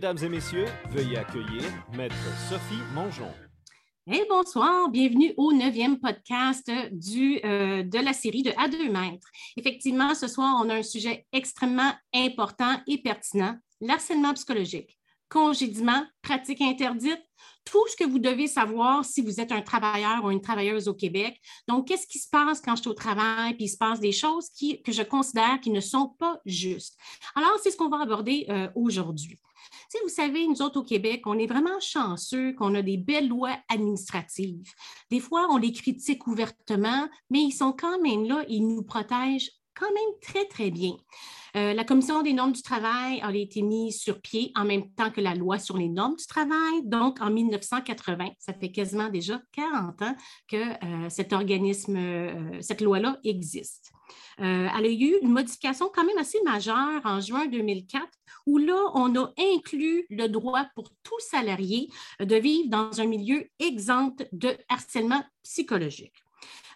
Mesdames et messieurs, veuillez accueillir Maître Sophie Mongeon. Bonsoir, bienvenue au neuvième podcast du, euh, de la série de À deux mètres. Effectivement, ce soir, on a un sujet extrêmement important et pertinent, l'harcèlement psychologique congédiement, pratique interdite, tout ce que vous devez savoir si vous êtes un travailleur ou une travailleuse au Québec. Donc, qu'est-ce qui se passe quand je suis au travail, puis il se passe des choses qui, que je considère qui ne sont pas justes? Alors, c'est ce qu'on va aborder euh, aujourd'hui. Vous savez, nous autres au Québec, on est vraiment chanceux qu'on a des belles lois administratives. Des fois, on les critique ouvertement, mais ils sont quand même là, ils nous protègent quand même très, très bien. Euh, la Commission des normes du travail a été mise sur pied en même temps que la loi sur les normes du travail, donc en 1980. Ça fait quasiment déjà 40 ans que euh, cet organisme, euh, cette loi-là existe. Elle a eu une modification quand même assez majeure en juin 2004, où là, on a inclus le droit pour tout salarié de vivre dans un milieu exempt de harcèlement psychologique.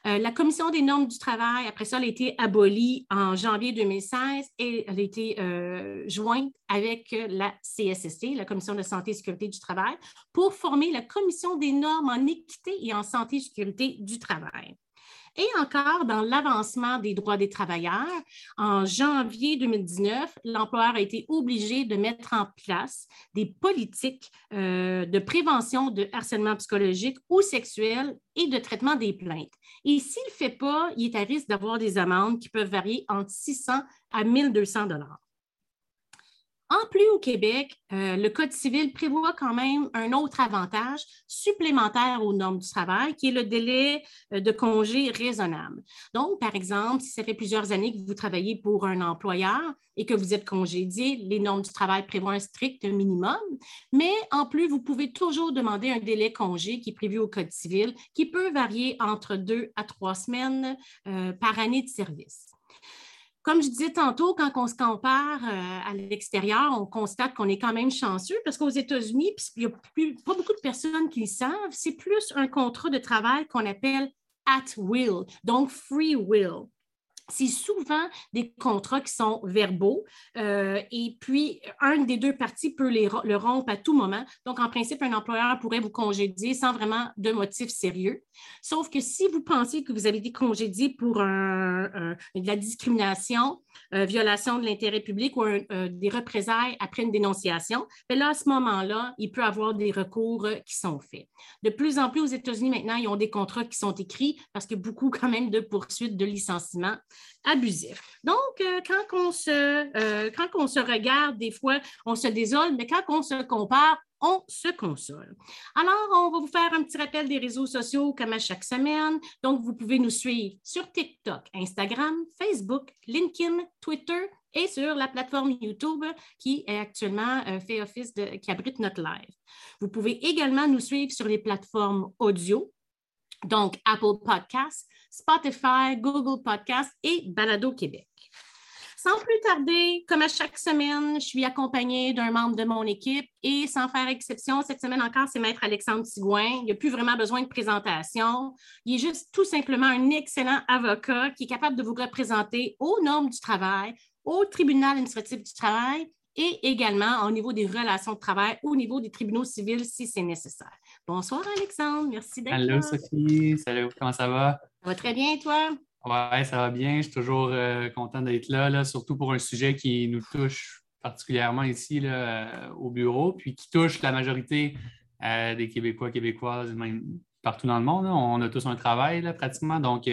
Euh, la Commission des normes du travail, après ça, elle a été abolie en janvier 2016 et elle a été euh, jointe avec la CSST, la Commission de santé et sécurité du travail, pour former la Commission des normes en équité et en santé et sécurité du travail. Et encore, dans l'avancement des droits des travailleurs, en janvier 2019, l'employeur a été obligé de mettre en place des politiques euh, de prévention de harcèlement psychologique ou sexuel et de traitement des plaintes. Et s'il ne le fait pas, il est à risque d'avoir des amendes qui peuvent varier entre 600 à 1200 dollars. En plus, au Québec, euh, le Code civil prévoit quand même un autre avantage supplémentaire aux normes du travail, qui est le délai euh, de congé raisonnable. Donc, par exemple, si ça fait plusieurs années que vous travaillez pour un employeur et que vous êtes congédié, les normes du travail prévoient un strict minimum, mais en plus, vous pouvez toujours demander un délai congé qui est prévu au Code civil, qui peut varier entre deux à trois semaines euh, par année de service. Comme je disais tantôt, quand on se compare euh, à l'extérieur, on constate qu'on est quand même chanceux parce qu'aux États-Unis, il n'y a pas beaucoup de personnes qui le savent, c'est plus un contrat de travail qu'on appelle at will, donc free will c'est souvent des contrats qui sont verbaux euh, et puis un des deux parties peut les, le rompre à tout moment. Donc, en principe, un employeur pourrait vous congédier sans vraiment de motif sérieux. Sauf que si vous pensez que vous avez été congédié pour de la discrimination, euh, violation de l'intérêt public ou euh, des représailles après une dénonciation, bien là, à ce moment-là, il peut y avoir des recours qui sont faits. De plus en plus aux États-Unis, maintenant, ils ont des contrats qui sont écrits parce a beaucoup quand même de poursuites de licenciement abusif. Donc, euh, quand, on se, euh, quand on se regarde, des fois, on se désole, mais quand on se compare, on se console. Alors, on va vous faire un petit rappel des réseaux sociaux comme à chaque semaine. Donc, vous pouvez nous suivre sur TikTok, Instagram, Facebook, LinkedIn, Twitter et sur la plateforme YouTube qui est actuellement euh, fait office de, qui abrite notre live. Vous pouvez également nous suivre sur les plateformes audio, donc Apple Podcasts, Spotify, Google Podcast et Balado Québec. Sans plus tarder, comme à chaque semaine, je suis accompagnée d'un membre de mon équipe et sans faire exception, cette semaine encore, c'est Maître Alexandre Sigouin. Il n'y a plus vraiment besoin de présentation. Il est juste tout simplement un excellent avocat qui est capable de vous représenter aux normes du travail, au tribunal administratif du travail et également au niveau des relations de travail, au niveau des tribunaux civils si c'est nécessaire. Bonsoir Alexandre, merci d'être là. Allô Sophie, salut, comment ça va? Ça va très bien, toi? Oui, ça va bien. Je suis toujours euh, content d'être là, surtout pour un sujet qui nous touche particulièrement ici euh, au bureau, puis qui touche la majorité euh, des Québécois, Québécoises, même partout dans le monde. On a tous un travail pratiquement, donc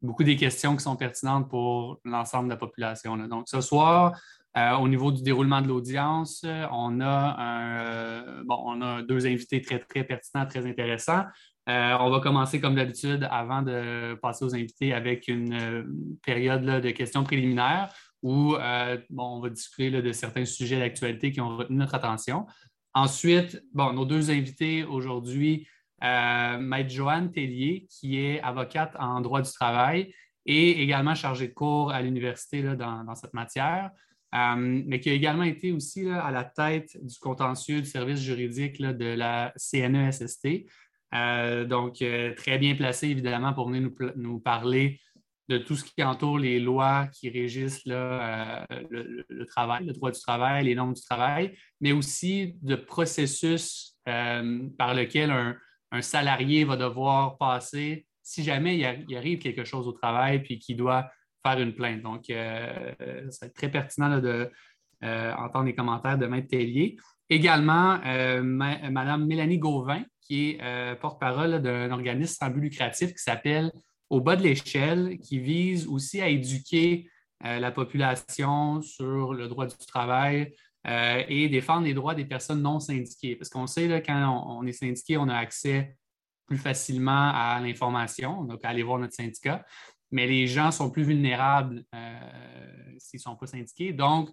beaucoup des questions qui sont pertinentes pour l'ensemble de la population. Donc ce soir, au niveau du déroulement de l'audience, on, a bon, on a deux invités très, très pertinents, très intéressants. Euh, on va commencer comme d'habitude avant de passer aux invités avec une euh, période de questions préliminaires où euh, on va discuter de certains sujets d'actualité qui ont retenu notre attention. Ensuite, bon, nos deux invités aujourd'hui, Maître Joanne Tellier, qui est avocate en droit du travail et également chargée de cours à l'université dans, dans, cette matière, mais qui a également été aussi à la tête du contentieux du service juridique de la CNESST. Euh, donc, euh, très bien placé, évidemment, pour venir nous, parler de tout ce qui entoure les lois qui régissent là, le, travail, le droit du travail, les normes du travail, mais aussi de processus par lequel un, salarié va devoir passer si jamais il, arrive quelque chose au travail puis qu'il doit faire une plainte. Donc, ça va être très pertinent de entendre les commentaires de Maître Tellier. Également, Mme Mélanie Gauvin, qui est euh, porte-parole d'un organisme sans but lucratif qui s'appelle Au bas de l'échelle, qui vise aussi à éduquer euh, la population sur le droit du travail euh, et défendre les droits des personnes non syndiquées. Parce qu'on sait, là, quand on, est syndiqué, on a accès plus facilement à l'information, donc à aller voir notre syndicat, mais les gens sont plus vulnérables s'ils ne sont pas syndiqués. Donc,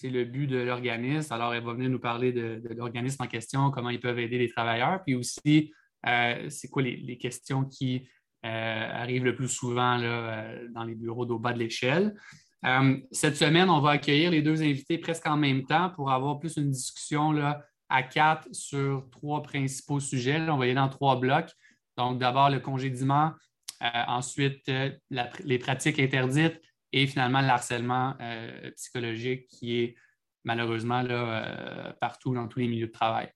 c'est le but de l'organisme. Alors, elle va venir nous parler de, l'organisme en question, comment ils peuvent aider les travailleurs, puis aussi, euh, c'est quoi les, questions qui euh, arrivent le plus souvent euh, dans les bureaux d'au bas de l'échelle. cette semaine, on va accueillir les deux invités presque en même temps pour avoir plus une discussion là, à quatre sur trois principaux sujets. on va y aller dans trois blocs. Donc, d'abord, le congédiement, ensuite, les pratiques interdites, et finalement le harcèlement euh, psychologique qui est malheureusement là, euh, partout dans tous les milieux de travail.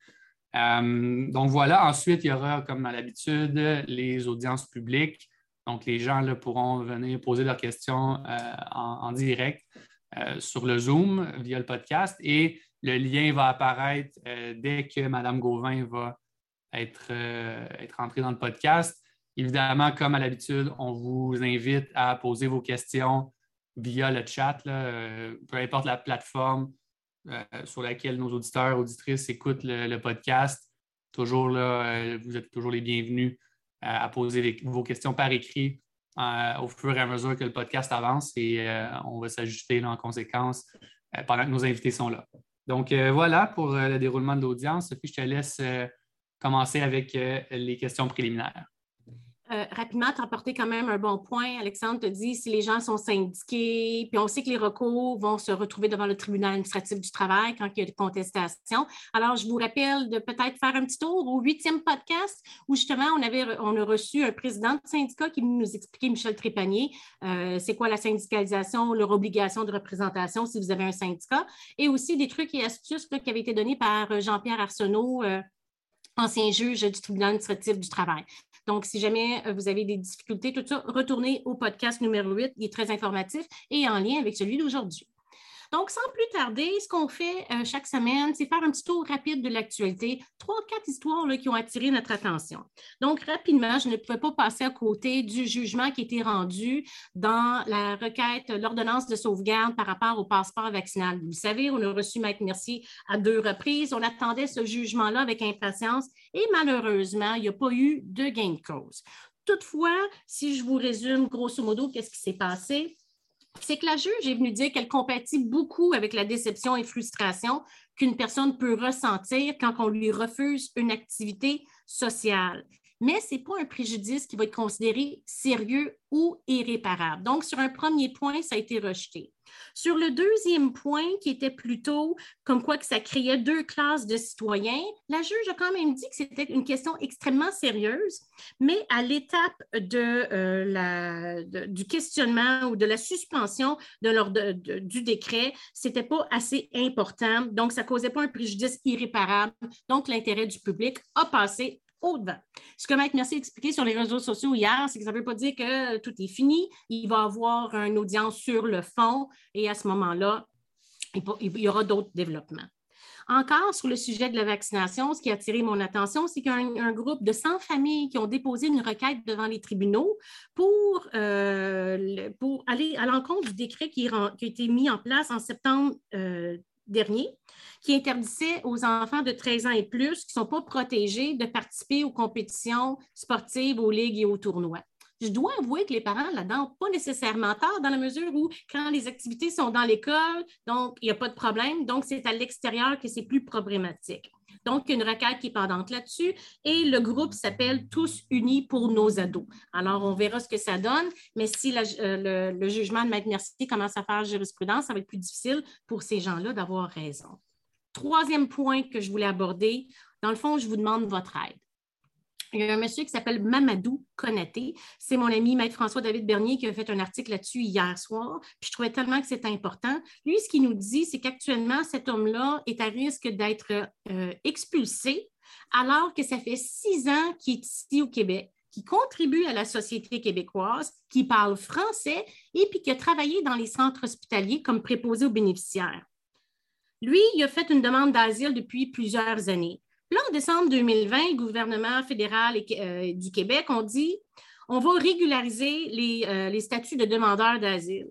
Euh, donc voilà, ensuite, il y aura, comme à l'habitude, les audiences publiques. Donc, les gens pourront venir poser leurs questions en, direct sur le Zoom via le podcast et le lien va apparaître dès que Mme Gauvin va être entrée dans le podcast. Évidemment, comme à l'habitude, on vous invite à poser vos questions via le chat, euh, peu importe la plateforme euh, sur laquelle nos auditeurs, auditrices écoutent le, podcast. Toujours là, euh, vous êtes toujours les bienvenus à poser vos questions par écrit au fur et à mesure que le podcast avance et on va s'ajuster en conséquence pendant que nos invités sont là. Donc voilà pour le déroulement de l'audience. Sophie, je te laisse commencer avec les questions préliminaires. Euh, rapidement, tu as apporté quand même un bon point. Alexandre te dit si les gens sont syndiqués, puis on sait que les recours vont se retrouver devant le tribunal administratif du travail quand il y a des contestations. Alors, je vous rappelle de peut-être faire un petit tour au huitième podcast où justement on, avait, on a reçu un président de syndicat qui nous expliquait, Michel Trépanier, euh, c'est quoi la syndicalisation, leur obligation de représentation si vous avez un syndicat, et aussi des trucs et astuces qui avaient été donnés par euh, Jean-Pierre Arsenault ancien juge du tribunal administratif du travail. Donc, si jamais euh, vous avez des difficultés, tout ça, retournez au podcast numéro 8. Il est très informatif et en lien avec celui d'aujourd'hui. Donc, sans plus tarder, ce qu'on fait euh, chaque semaine, c'est faire un petit tour rapide de l'actualité, trois, quatre histoires qui ont attiré notre attention. Donc, rapidement, je ne pouvais pas passer à côté du jugement qui a été rendu dans la requête, l'ordonnance de sauvegarde par rapport au passeport vaccinal. Vous savez, on a reçu Maître Mercier à deux reprises. On attendait ce jugement-là avec impatience et malheureusement, il n'y a pas eu de gain de cause. Toutefois, si je vous résume grosso modo, qu'est-ce qui s'est passé? C'est que la juge est venue dire qu'elle compatit beaucoup avec la déception et frustration qu'une personne peut ressentir quand on lui refuse une activité sociale mais ce n'est pas un préjudice qui va être considéré sérieux ou irréparable. Donc, sur un premier point, ça a été rejeté. Sur le deuxième point, qui était plutôt comme quoi que ça créait deux classes de citoyens, la juge a quand même dit que c'était une question extrêmement sérieuse, mais à l'étape euh, du questionnement ou de la suspension de du décret, ce n'était pas assez important. Donc, ça ne causait pas un préjudice irréparable. Donc, l'intérêt du public a passé Ce que Maître Mercier a expliqué sur les réseaux sociaux hier, c'est que ça ne veut pas dire que tout est fini. Il va avoir une audience sur le fond et à ce moment-là, il y aura d'autres développements. Encore sur le sujet de la vaccination, ce qui a attiré mon attention, c'est qu'il y a un, groupe de 100 familles qui ont déposé une requête devant les tribunaux pour, euh, aller à l'encontre du décret qui, a été mis en place en septembre euh, dernier, qui interdisait aux enfants de 13 ans et plus qui ne sont pas protégés de participer aux compétitions sportives, aux ligues et aux tournois. Je dois avouer que les parents là-dedans pas nécessairement tard dans la mesure où quand les activités sont dans l'école, donc il n'y a pas de problème, donc c'est à l'extérieur que c'est plus problématique. Donc, une requête qui est pendante là-dessus. Et le groupe s'appelle Tous unis pour nos ados. Alors, on verra ce que ça donne, mais si euh, le, jugement de Maître Mercier commence à faire jurisprudence, ça va être plus difficile pour ces gens-là d'avoir raison. Troisième point que je voulais aborder, dans le fond, je vous demande votre aide. Il y a un monsieur qui s'appelle Mamadou Konaté. C'est mon ami Maître François-David Bernier qui a fait un article là-dessus hier soir. Puis je trouvais tellement que c'est important. Lui, ce qu'il nous dit, c'est qu'actuellement, cet homme-là est à risque d'être euh, expulsé alors que ça fait six ans qu'il est ici au Québec qui contribue à la société québécoise, qui parle français et puis qui a travaillé dans les centres hospitaliers comme préposé aux bénéficiaires. Lui, il a fait une demande d'asile depuis plusieurs années. Là, en décembre 2020, le gouvernement fédéral euh, du Québec ont dit on va régulariser les, euh, les statuts de demandeurs d'asile.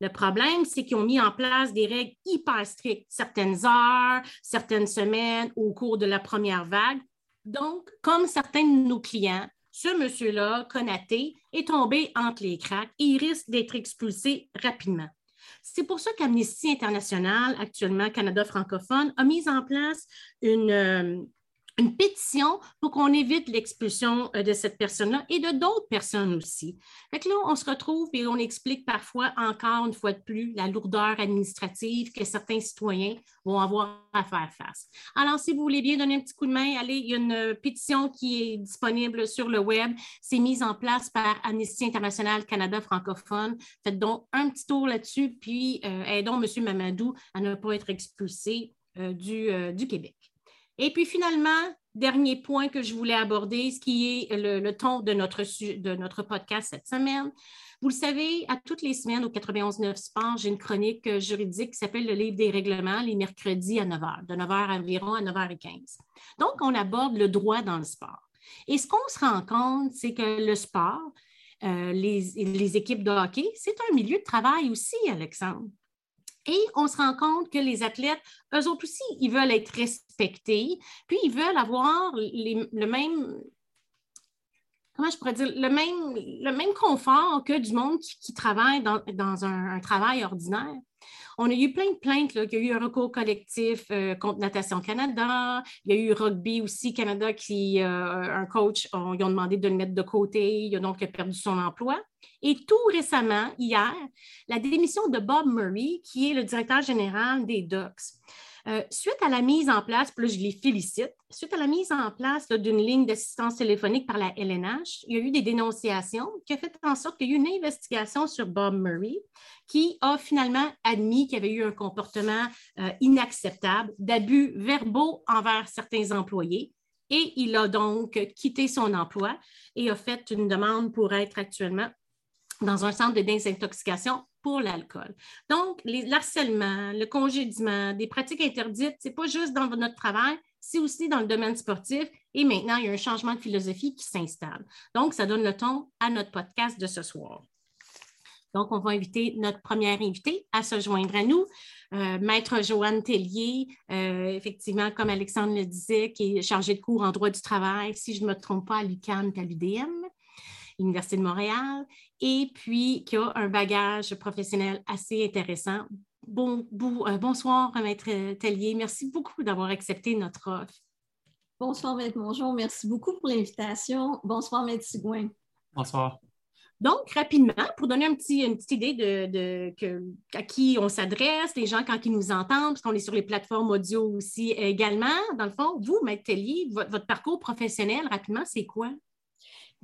Le problème, c'est qu'ils ont mis en place des règles hyper strictes, certaines heures, certaines semaines au cours de la première vague. Donc, comme certains de nos clients, ce monsieur-là, Konaté, est tombé entre les cracks et il risque d'être expulsé rapidement. C'est pour ça qu'Amnesty International, actuellement Canada francophone, a mis en place une, euh, une pétition pour qu'on évite l'expulsion euh, de cette personne-là et de d'autres personnes aussi. Fait là, on se retrouve et on explique parfois encore une fois de plus la lourdeur administrative que certains citoyens vont avoir à faire face. Alors, si vous voulez bien donner un petit coup de main, allez, il y a une pétition qui est disponible sur le web. C'est mise en place par Amnesty International Canada francophone. Faites donc un petit tour là-dessus, puis euh, aidons M. Mamadou à ne pas être expulsé euh, du Québec. Et puis finalement, dernier point que je voulais aborder, ce qui est le, ton de notre, de notre podcast cette semaine. Vous le savez, à toutes les semaines au 91.9 Sport, j'ai une chronique juridique qui s'appelle le livre des règlements les mercredis à 9 h, de 9 h environ à 9h15. Donc, on aborde le droit dans le sport. Et ce qu'on se rend compte, c'est que le sport, euh, les, les équipes de hockey, c'est un milieu de travail aussi, Alexandre. Et on se rend compte que les athlètes, eux autres aussi, ils veulent être respectés, puis ils veulent avoir le même, comment je pourrais dire, le même, le même confort que du monde qui, travaille dans, un, travail ordinaire. On a eu plein de plaintes. il y a eu un recours collectif euh, contre Natation Canada. Il y a eu Rugby aussi Canada qui, euh, un coach, ils ont demandé de le mettre de côté. Il a donc perdu son emploi. Et tout récemment, hier, la démission de Bob Murray, qui est le directeur général des Ducks. Euh, suite à la mise en place, puis là, je les félicite, suite à la mise en place d'une ligne d'assistance téléphonique par la LNH, il y a eu des dénonciations qui ont fait en sorte qu'il y a eu une investigation sur Bob Murray qui a finalement admis qu'il y avait eu un comportement euh, inacceptable d'abus verbaux envers certains employés. Et il a donc quitté son emploi et a fait une demande pour être actuellement dans un centre de désintoxication pour l'alcool. Donc, l'harcèlement, le congédiement, des pratiques interdites, ce n'est pas juste dans notre travail, c'est aussi dans le domaine sportif. Et maintenant, il y a un changement de philosophie qui s'installe. Donc, ça donne le ton à notre podcast de ce soir. Donc, on va inviter notre première invitée à se joindre à nous, euh, Maître Joanne Tellier, euh, effectivement, comme Alexandre le disait, qui est chargée de cours en droit du travail, si je ne me trompe pas, à l'UQAM et à l'UDM. l'Université de Montréal, et puis qui a un bagage professionnel assez intéressant. Bon, euh, bonsoir, Maître Tellier. Merci beaucoup d'avoir accepté notre offre. Bonsoir, Maître Mongeon. Merci beaucoup pour l'invitation. Bonsoir, Maître Sigouin. Bonsoir. Donc, rapidement, pour donner un petit, une petite idée de, à qui on s'adresse, les gens quand ils nous entendent, parce qu'on est sur les plateformes audio aussi également, dans le fond, vous, Maître Tellier, votre parcours professionnel, rapidement, c'est quoi?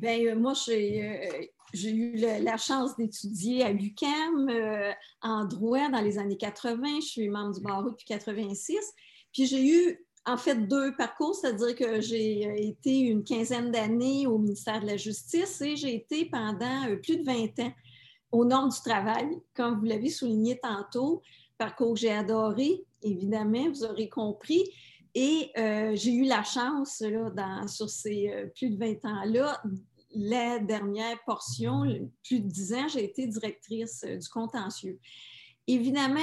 Bien, euh, moi, euh, j'ai eu la chance d'étudier à l'UQAM euh, en droit dans les années 80. Je suis membre du barreau depuis 86. Puis j'ai eu en fait deux parcours, c'est-à-dire que j'ai été une quinzaine d'années au ministère de la Justice et j'ai été pendant plus de 20 ans au nord du travail, comme vous l'avez souligné tantôt, parcours que j'ai adoré, évidemment, vous aurez compris. Et j'ai eu la chance, là, dans, sur ces plus de 20 ans-là, la dernière portion, plus de dix ans, j'ai été directrice euh, du contentieux. Évidemment,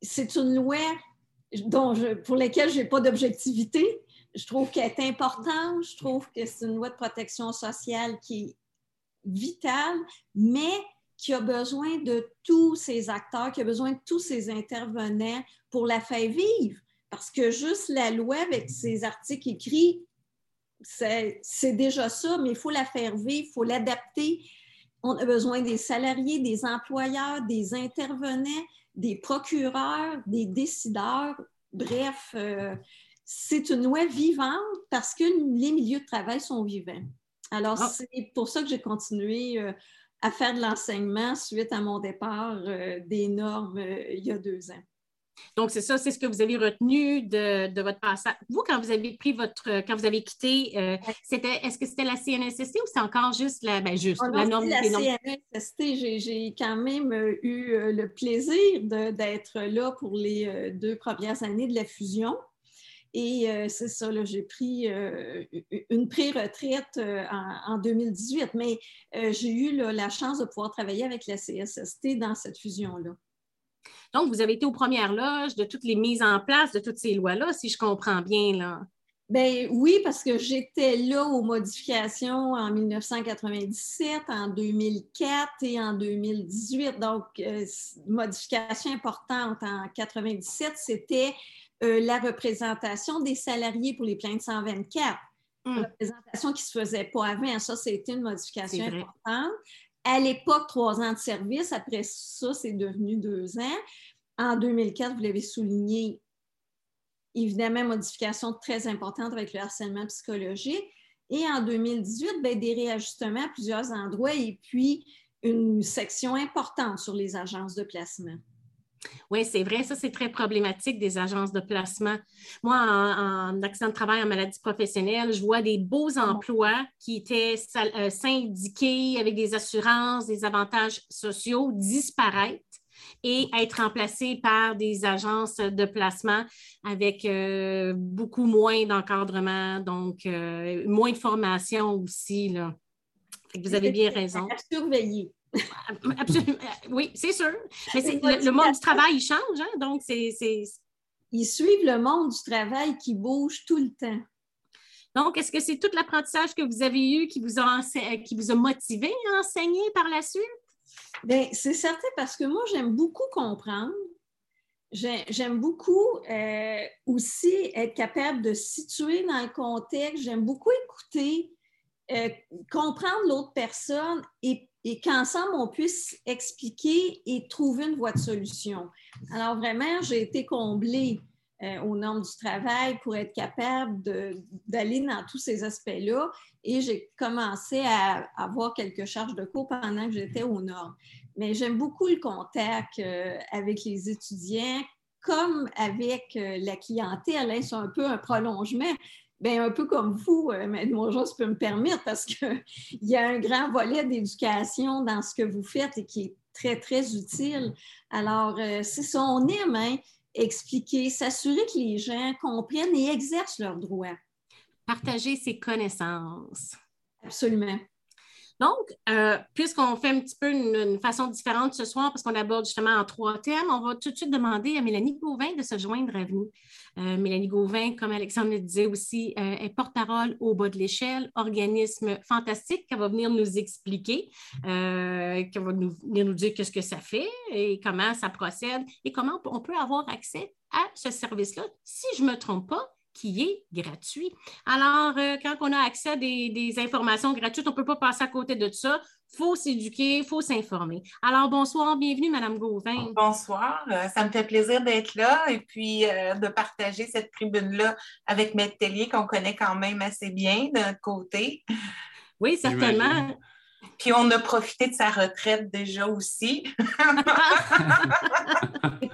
c'est une loi dont pour laquelle je n'ai pas d'objectivité. Je trouve qu'elle est importante, je trouve que c'est une loi de protection sociale qui est vitale, mais qui a besoin de tous ces acteurs, qui a besoin de tous ces intervenants pour la faire vivre. Parce que juste la loi, avec ses articles écrits, c'est déjà ça, mais il faut la faire vivre, il faut l'adapter. On a besoin des salariés, des employeurs, des intervenants, des procureurs, des décideurs. Bref, euh, c'est une loi vivante parce que les milieux de travail sont vivants. Alors, Ah. c'est pour ça que j'ai continué euh, à faire de l'enseignement suite à mon départ euh, des normes il y a deux ans. Donc, c'est ça, c'est ce que vous avez retenu de, de votre passage. Vous, quand vous avez pris votre, quand vous avez quitté, euh, c'était, est-ce que c'était la CNSST ou c'est encore juste la, ben juste, On la norme la des normes? CNSST, j'ai- j'ai quand même euh, eu euh, le plaisir de- d'être là pour les deux premières années de la fusion. Et euh, c'est ça, j'ai pris euh, une pré-retraite euh, en, en 2018, mais j'ai eu là, la chance de pouvoir travailler avec la CSST dans cette fusion-là. Donc, vous avez été aux premières loges de toutes les mises en place de toutes ces lois-là, si je comprends bien, là. Ben oui, parce que j'étais là aux modifications en 1997, en 2004 et en 2018. Donc, euh, modification importante en 97, c'était euh, la représentation des salariés pour les plaintes 124. Hum. Représentation qui ne se faisait pas avant. Ça, c'était une modification importante. À l'époque, trois ans de service. Après ça, c'est devenu deux ans. En 2004, vous l'avez souligné, évidemment, modification très importante avec le harcèlement psychologique. Et en 2018, ben, des réajustements à plusieurs endroits et puis une section importante sur les agences de placement. Oui, c'est vrai, ça, c'est très problématique des agences de placement. Moi, en, en accident de travail, en maladie professionnelle, je vois des beaux emplois qui étaient euh, syndiqués avec des assurances, des avantages sociaux disparaître et être remplacés par des agences de placement avec euh, beaucoup moins d'encadrement, donc euh, moins de formation aussi. Là. Vous avez bien raison. À surveiller. Absolument. Oui, c'est sûr. Mais le, le monde du travail, il change, hein? donc c'est. c'est- Ils suivent le monde du travail qui bouge tout le temps. Donc, est-ce que c'est tout l'apprentissage que vous avez eu qui vous a, euh, qui vous a motivé à enseigner par la suite? Bien, c'est certain parce que moi, j'aime beaucoup comprendre. J'ai- J'aime beaucoup euh, aussi être capable de situer dans le contexte. J'aime beaucoup écouter, euh, comprendre l'autre personne et, et qu'ensemble, on puisse expliquer et trouver une voie de solution. Alors, vraiment, j'ai été comblée euh, normes du travail pour être capable d'aller dans tous ces aspects-là. Et j'ai commencé à avoir quelques charges de cours pendant que j'étais aux normes. Mais j'aime beaucoup le contact euh, avec les étudiants, comme avec euh, la clientèle. hein. c'est un peu un prolongement. Bien, un peu comme vous, euh, mademoiselle, je peux me permettre parce qu'il y a un grand volet d'éducation dans ce que vous faites et qui est très, très utile. Alors, euh, c'est ça, on aime hein, expliquer, s'assurer que les gens comprennent et exercent leurs droits. Partager ses connaissances. Absolument. Donc, euh, puisqu'on fait un petit peu une, façon différente ce soir, parce qu'on aborde justement en trois thèmes, on va tout de suite demander à Mélanie Gauvin de se joindre à nous. Euh, Mélanie Gauvin, comme Alexandre le disait aussi, euh, est porte-parole au bas de l'échelle, organisme fantastique qu'elle va venir nous expliquer, qu'elle va nous, venir nous dire qu'est-ce que ça fait et comment ça procède et comment on peut avoir accès à ce service-là, si je ne me trompe pas, qui est gratuit. Alors, euh, quand on a accès à des, des informations gratuites, on ne peut pas passer à côté de ça. Il faut s'éduquer, il faut s'informer. Alors, bonsoir, bienvenue, Madame Gauvin. Bonsoir, euh, ça me fait plaisir d'être là et puis euh, de partager cette tribune-là avec Maître Tellier qu'on connaît quand même assez bien de notre côté. Oui, certainement. Puis on a profité de sa retraite déjà aussi.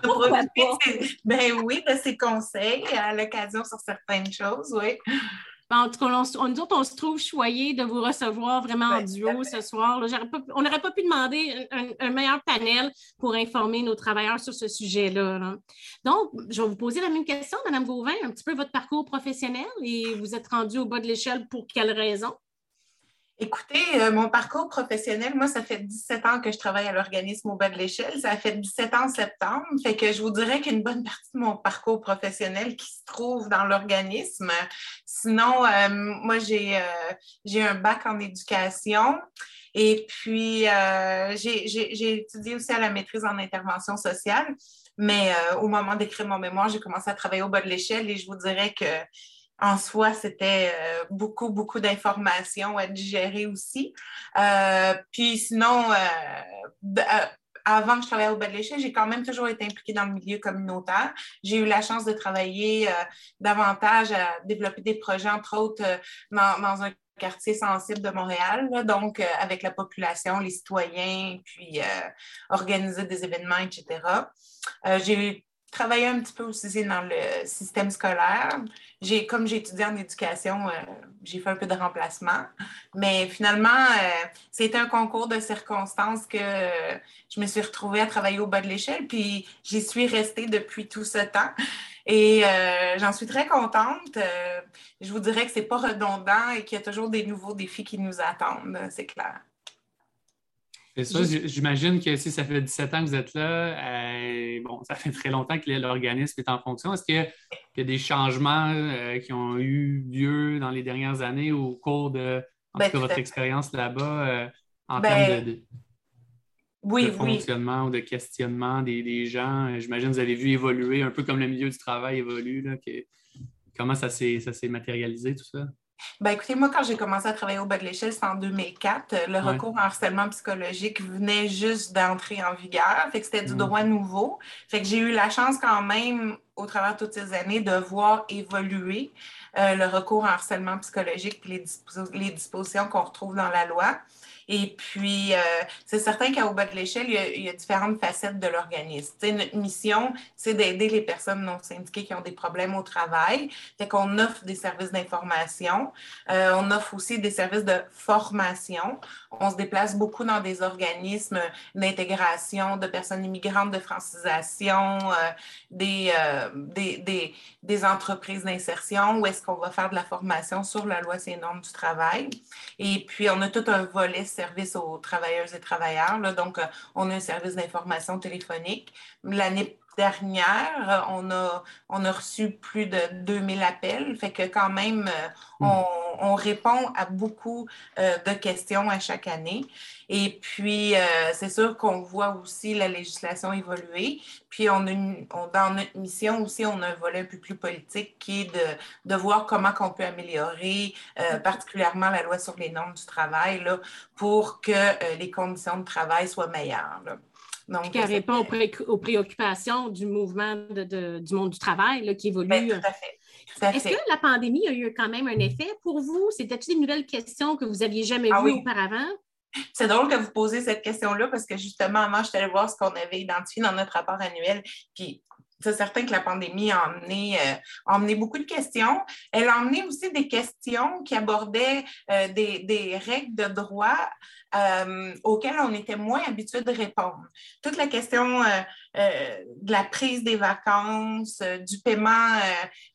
De ses- ben oui, de ses conseils à l'occasion sur certaines choses, oui. En tout cas, on, nous autres, on se trouve choyés de vous recevoir vraiment en Ouais, duo ce soir. pas- on n'aurait pas pu demander un, un meilleur panel pour informer nos travailleurs sur ce sujet-là. là. Donc, je vais vous poser la même question, Madame Gauvin, un petit peu votre parcours professionnel et vous êtes rendu au bas de l'échelle pour quelles raisons? Écoutez, euh, mon parcours professionnel, moi, ça fait 17 ans que je travaille à l'organisme au bas de l'échelle. Ça fait 17 ans en septembre. Fait que je vous dirais qu'une bonne partie de mon parcours professionnel qui se trouve dans l'organisme. Sinon, euh, moi, j'ai euh, j'ai un bac en éducation. Et puis, j'ai j'ai- étudié aussi à la maîtrise en intervention sociale. Mais au moment d'écrire mon mémoire, j'ai commencé à travailler au bas de l'échelle et je vous dirais que en soi, c'était euh, beaucoup, beaucoup d'informations à digérer aussi. Euh, puis sinon, euh, avant que je travaille au bas de l'échelle, j'ai quand même toujours été impliquée dans le milieu communautaire. J'ai eu la chance de travailler davantage à développer des projets, entre autres, dans, un quartier sensible de Montréal, donc avec la population, les citoyens, puis organiser des événements, etc. J'ai travaillé un petit peu aussi dans le système scolaire. J'ai, comme j'ai étudié en éducation, j'ai fait un peu de remplacement. Mais finalement, c'était un concours de circonstances que je me suis retrouvée à travailler au bas de l'échelle, puis j'y suis restée depuis tout ce temps. Et euh, j'en suis très contente. Euh, je vous dirais que ce n'est pas redondant et qu'il y a toujours des nouveaux défis qui nous attendent, c'est clair. C'est ça, j'imagine que si ça fait 17 ans que vous êtes là, euh, bon, ça fait très longtemps que l'organisme est en fonction. Est-ce qu'il y, a des changements qui ont eu lieu dans les dernières années au cours de ben, votre expérience là-bas en ben, termes de, de fonctionnement ou de questionnement des, gens? J'imagine que vous avez vu évoluer, un peu comme le milieu du travail évolue. Là, comment ça s'est matérialisé, tout ça? Ben écoutez, moi, quand j'ai commencé à travailler au bas de l'échelle, c'était en 2004. Le recours en harcèlement psychologique venait juste d'entrer en vigueur. Fait que c'était du mm. droit nouveau. Fait que j'ai eu la chance quand même, au travers de toutes ces années, de voir évoluer euh, le recours en harcèlement psychologique et les, les dispositions qu'on retrouve dans la loi. Et puis, euh, c'est certain qu'à au bas de l'échelle, il, y a différentes facettes de l'organisme. Notre mission, c'est d'aider les personnes non syndiquées qui ont des problèmes au travail. Fait qu'on offre des services d'information. Euh, on offre aussi des services de formation. On se déplace beaucoup dans des organismes d'intégration de personnes immigrantes, de francisation, euh, des, des, des, entreprises d'insertion où est-ce qu'on va faire de la formation sur la loi et normes du travail. Et puis, on a tout un volet service aux travailleuses et travailleurs. Donc, euh, on a un service d'information téléphonique. L'année dernière, on a, on a reçu plus de 2000 appels. Fait que quand même, euh, hmm. on, on répond à beaucoup euh, de questions à chaque année. Et puis, c'est sûr qu'on voit aussi la législation évoluer. Puis, on, dans notre mission aussi, on a un volet un peu plus politique qui est de, de voir comment on peut améliorer, particulièrement la loi sur les normes du travail, là, pour que les conditions de travail soient meilleures. Donc, qui répond aux, préoccupations du mouvement du monde du travail qui évolue. Ben, tout à fait. Est-ce que la pandémie a eu quand même un effet pour vous? C'était-tu des nouvelles questions que vous n'aviez jamais ah vues auparavant? C'est drôle que vous posez cette question-là parce que justement, moi, je suis allée voir ce qu'on avait identifié dans notre rapport annuel. Puis c'est certain que la pandémie a emmené, euh, a emmené, beaucoup de questions. Elle a emmené aussi des questions qui abordaient euh, des, des, règles de droit euh, auxquelles on était moins habitué de répondre. Toute la question euh, euh, de la prise des vacances, du paiement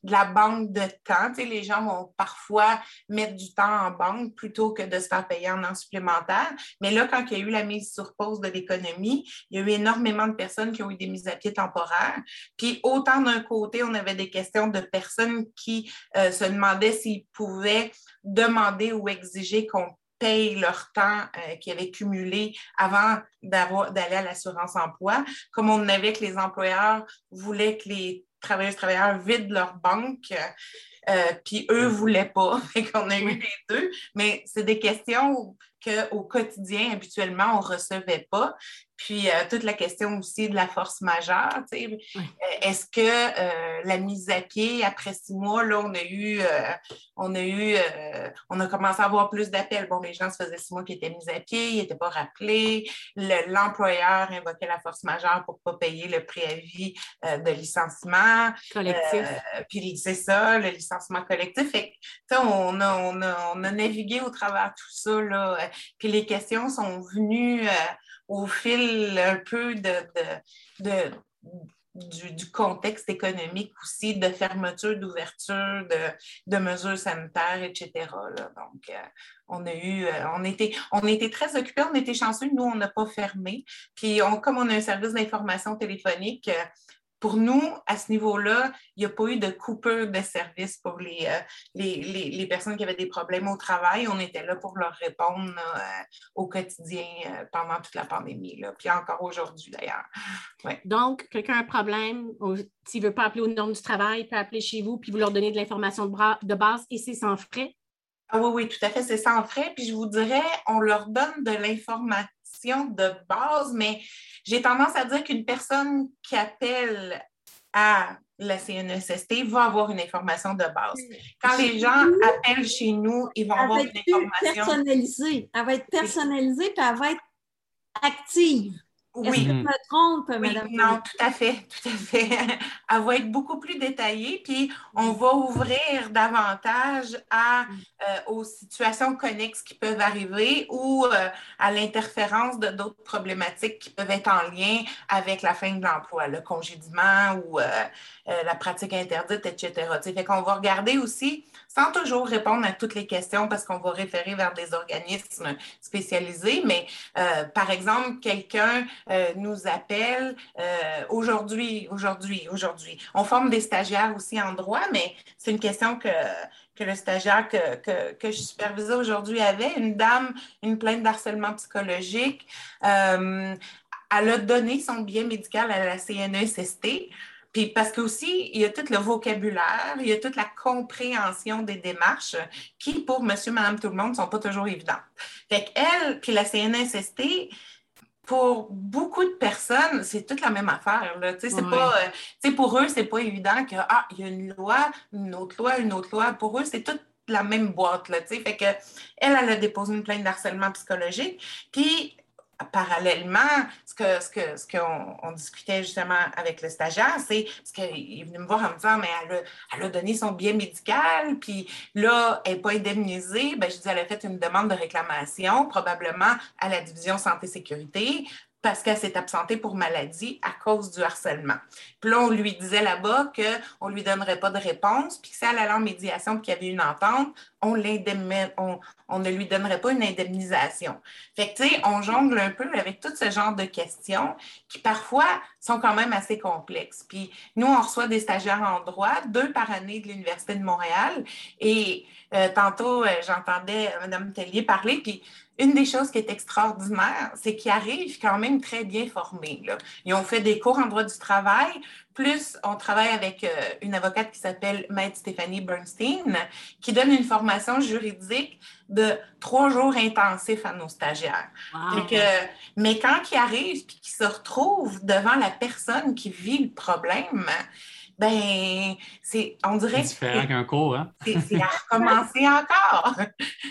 de la banque de temps. Les gens vont parfois mettre du temps en banque plutôt que de se faire payer en an supplémentaire. Mais là, quand il y a eu la mise sur pause de l'économie, il y a eu énormément de personnes qui ont eu des mises à pied temporaires. Puis autant d'un côté, on avait des questions de personnes qui se demandaient s'ils pouvaient demander ou exiger qu'on payent leur temps euh, qu'ils avaient cumulé avant d'aller à l'assurance emploi, comme on avait que les employeurs voulaient que les travailleurs travailleurs vident leur banque. Euh, puis eux ne voulaient pas, et qu'on a eu les deux. Mais c'est des questions qu'au quotidien, habituellement, on ne recevait pas. Puis euh, toute la question aussi de la force majeure. Euh, est-ce que euh, la mise à pied, après six mois, là, on a eu, on a eu, on a commencé à avoir plus d'appels. Bon, les gens se faisaient six mois qui étaient mis à pied, ils n'étaient pas rappelés. L'employeur invoquait la force majeure pour ne pas payer le préavis de licenciement. Collectif. puis c'est ça, le licenciement collectif. Fait on a, on, a, on a navigué au travers de tout ça. Là. Puis les questions sont venues au fil un peu de, du, contexte économique aussi, de fermeture, d'ouverture, de, mesures sanitaires, etc. Donc, euh, on a eu, euh, on était, on était très occupés, on était chanceux, nous, on n'a pas fermé. Puis, on, comme on a un service d'information téléphonique, euh, pour nous, à ce niveau-là, il n'y a pas eu de coupure de service pour les, euh, les, personnes qui avaient des problèmes au travail. On était là pour leur répondre euh, au quotidien euh, pendant toute la pandémie, là, puis encore aujourd'hui d'ailleurs. Donc, quelqu'un a un problème, s'il ne veut pas appeler aux normes du travail, il peut appeler chez vous, puis vous leur donnez de l'information de, de base et c'est sans frais? Ah oui, oui, tout à fait, c'est sans frais. Puis je vous dirais, on leur donne de l'information de base, mais j'ai tendance à dire qu'une personne qui appelle à la CNESST va avoir une information de base. Quand les gens appellent chez nous, ils vont avoir une information. personnalisée. Elle va être personnalisée, puis elle va être active. Oui. je me trompe, Madame? non, tout à fait, tout à fait. Elle va être beaucoup plus détaillée, puis on va ouvrir davantage à, euh, aux situations connexes qui peuvent arriver ou euh, à l'interférence de d'autres problématiques qui peuvent être en lien avec la fin de l'emploi, le congédiement ou euh, la pratique interdite, etc. fait qu'on va regarder aussi sans toujours répondre à toutes les questions parce qu'on va référer vers des organismes spécialisés. Mais euh, par exemple, quelqu'un euh, nous appelle euh, aujourd'hui, aujourd'hui, aujourd'hui. On forme des stagiaires aussi en droit, mais c'est une question que, que le stagiaire que, que, que je supervisais aujourd'hui avait. Une dame, une plainte d'harcèlement psychologique. elle a donné son billet médical à la CNESST. Puis parce qu'aussi, il y a tout le vocabulaire, il y a toute la compréhension des démarches qui, pour monsieur, madame, tout le monde, ne sont pas toujours évidentes. Fait qu'elle, puis la CNSST, pour beaucoup de personnes, c'est toute la même affaire. Là. C'est pas, euh, pour eux, c'est pas évident qu'il ah, y a une loi, une autre loi, une autre loi. Pour eux, c'est toute la même boîte. Là, fait que, elle, elle a déposé une plainte d'harcèlement psychologique. Puis parallèlement, ce que ce que ce qu'on on discutait justement avec le stagiaire, c'est ce qu'il est venu me voir en me disant mais elle a, elle a donné son billet médical, puis là elle n'est pas indemnisée. Ben je dis elle a fait une demande de réclamation probablement à la division santé sécurité parce qu'elle s'est absentée pour maladie à cause du harcèlement. Puis là, on lui disait là-bas qu'on ne lui donnerait pas de réponse, puis que si elle allait en médiation puis qu'il y avait une entente, on, on, on, ne lui donnerait pas une indemnisation. Fait que, tu sais, on jongle un peu avec tout ce genre de questions qui parfois sont quand même assez complexes. Puis nous, on reçoit des stagiaires en droit, deux par année de l'Université de Montréal, et euh, tantôt, euh, j'entendais Mme Tellier parler, puis une des choses qui est extraordinaire, c'est qu'ils arrivent quand même très bien formés. Ils ont fait des cours en droit du travail, plus on travaille avec euh, une avocate qui s'appelle Maître Stéphanie Bernstein, qui donne une formation juridique de trois jours intensifs à nos stagiaires. mais quand ils arrivent et qu'ils se retrouvent devant la personne qui vit le problème, ben, c'est, on dirait. C'est différent qu'un cours, hein? C'est à recommencer encore.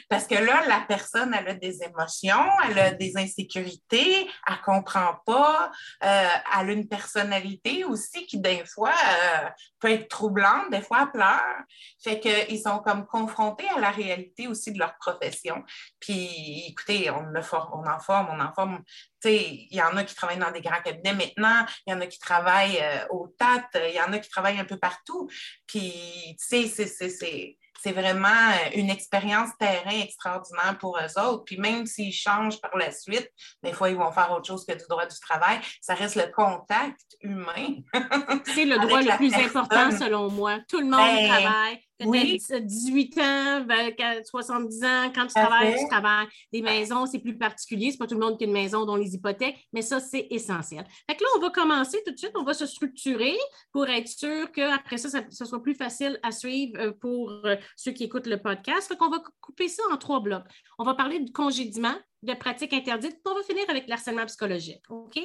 Parce que là, la personne, elle a des émotions, elle a des insécurités, elle ne comprend pas, euh, elle a une personnalité aussi qui, des fois, euh, peut être troublante, des fois, elle pleure. Fait qu'ils sont comme confrontés à la réalité aussi de leur profession. Puis, écoutez, on, on en forme, on en forme il y en a qui travaillent dans des grands cabinets maintenant, il y en a qui travaillent euh, au TAT, il y en a qui travaillent un peu partout. Puis, tu sais, c'est vraiment euh, une expérience terrain extraordinaire pour eux autres. Puis même s'ils changent par la suite, des fois, ils vont faire autre chose que du droit du travail. Ça reste le contact humain. c'est le droit le plus important, selon moi. Tout le monde ben, travaille oui. 18 ans, 70 ans, quand tu travailles, tu travailles. Des maisons, c'est plus particulier. Ce n'est pas tout le monde qui a une maison dont les hypothèques, mais ça, c'est essentiel. Fait que là, on va commencer tout de suite. On va se structurer pour être sûr qu'après ça, ça, soit plus facile à suivre euh, pour euh, ceux qui écoutent le podcast. Fait qu'on va couper ça en trois blocs. On va parler du congédiement, de pratiques interdites, puis on va finir avec l'harcèlement psychologique. OK?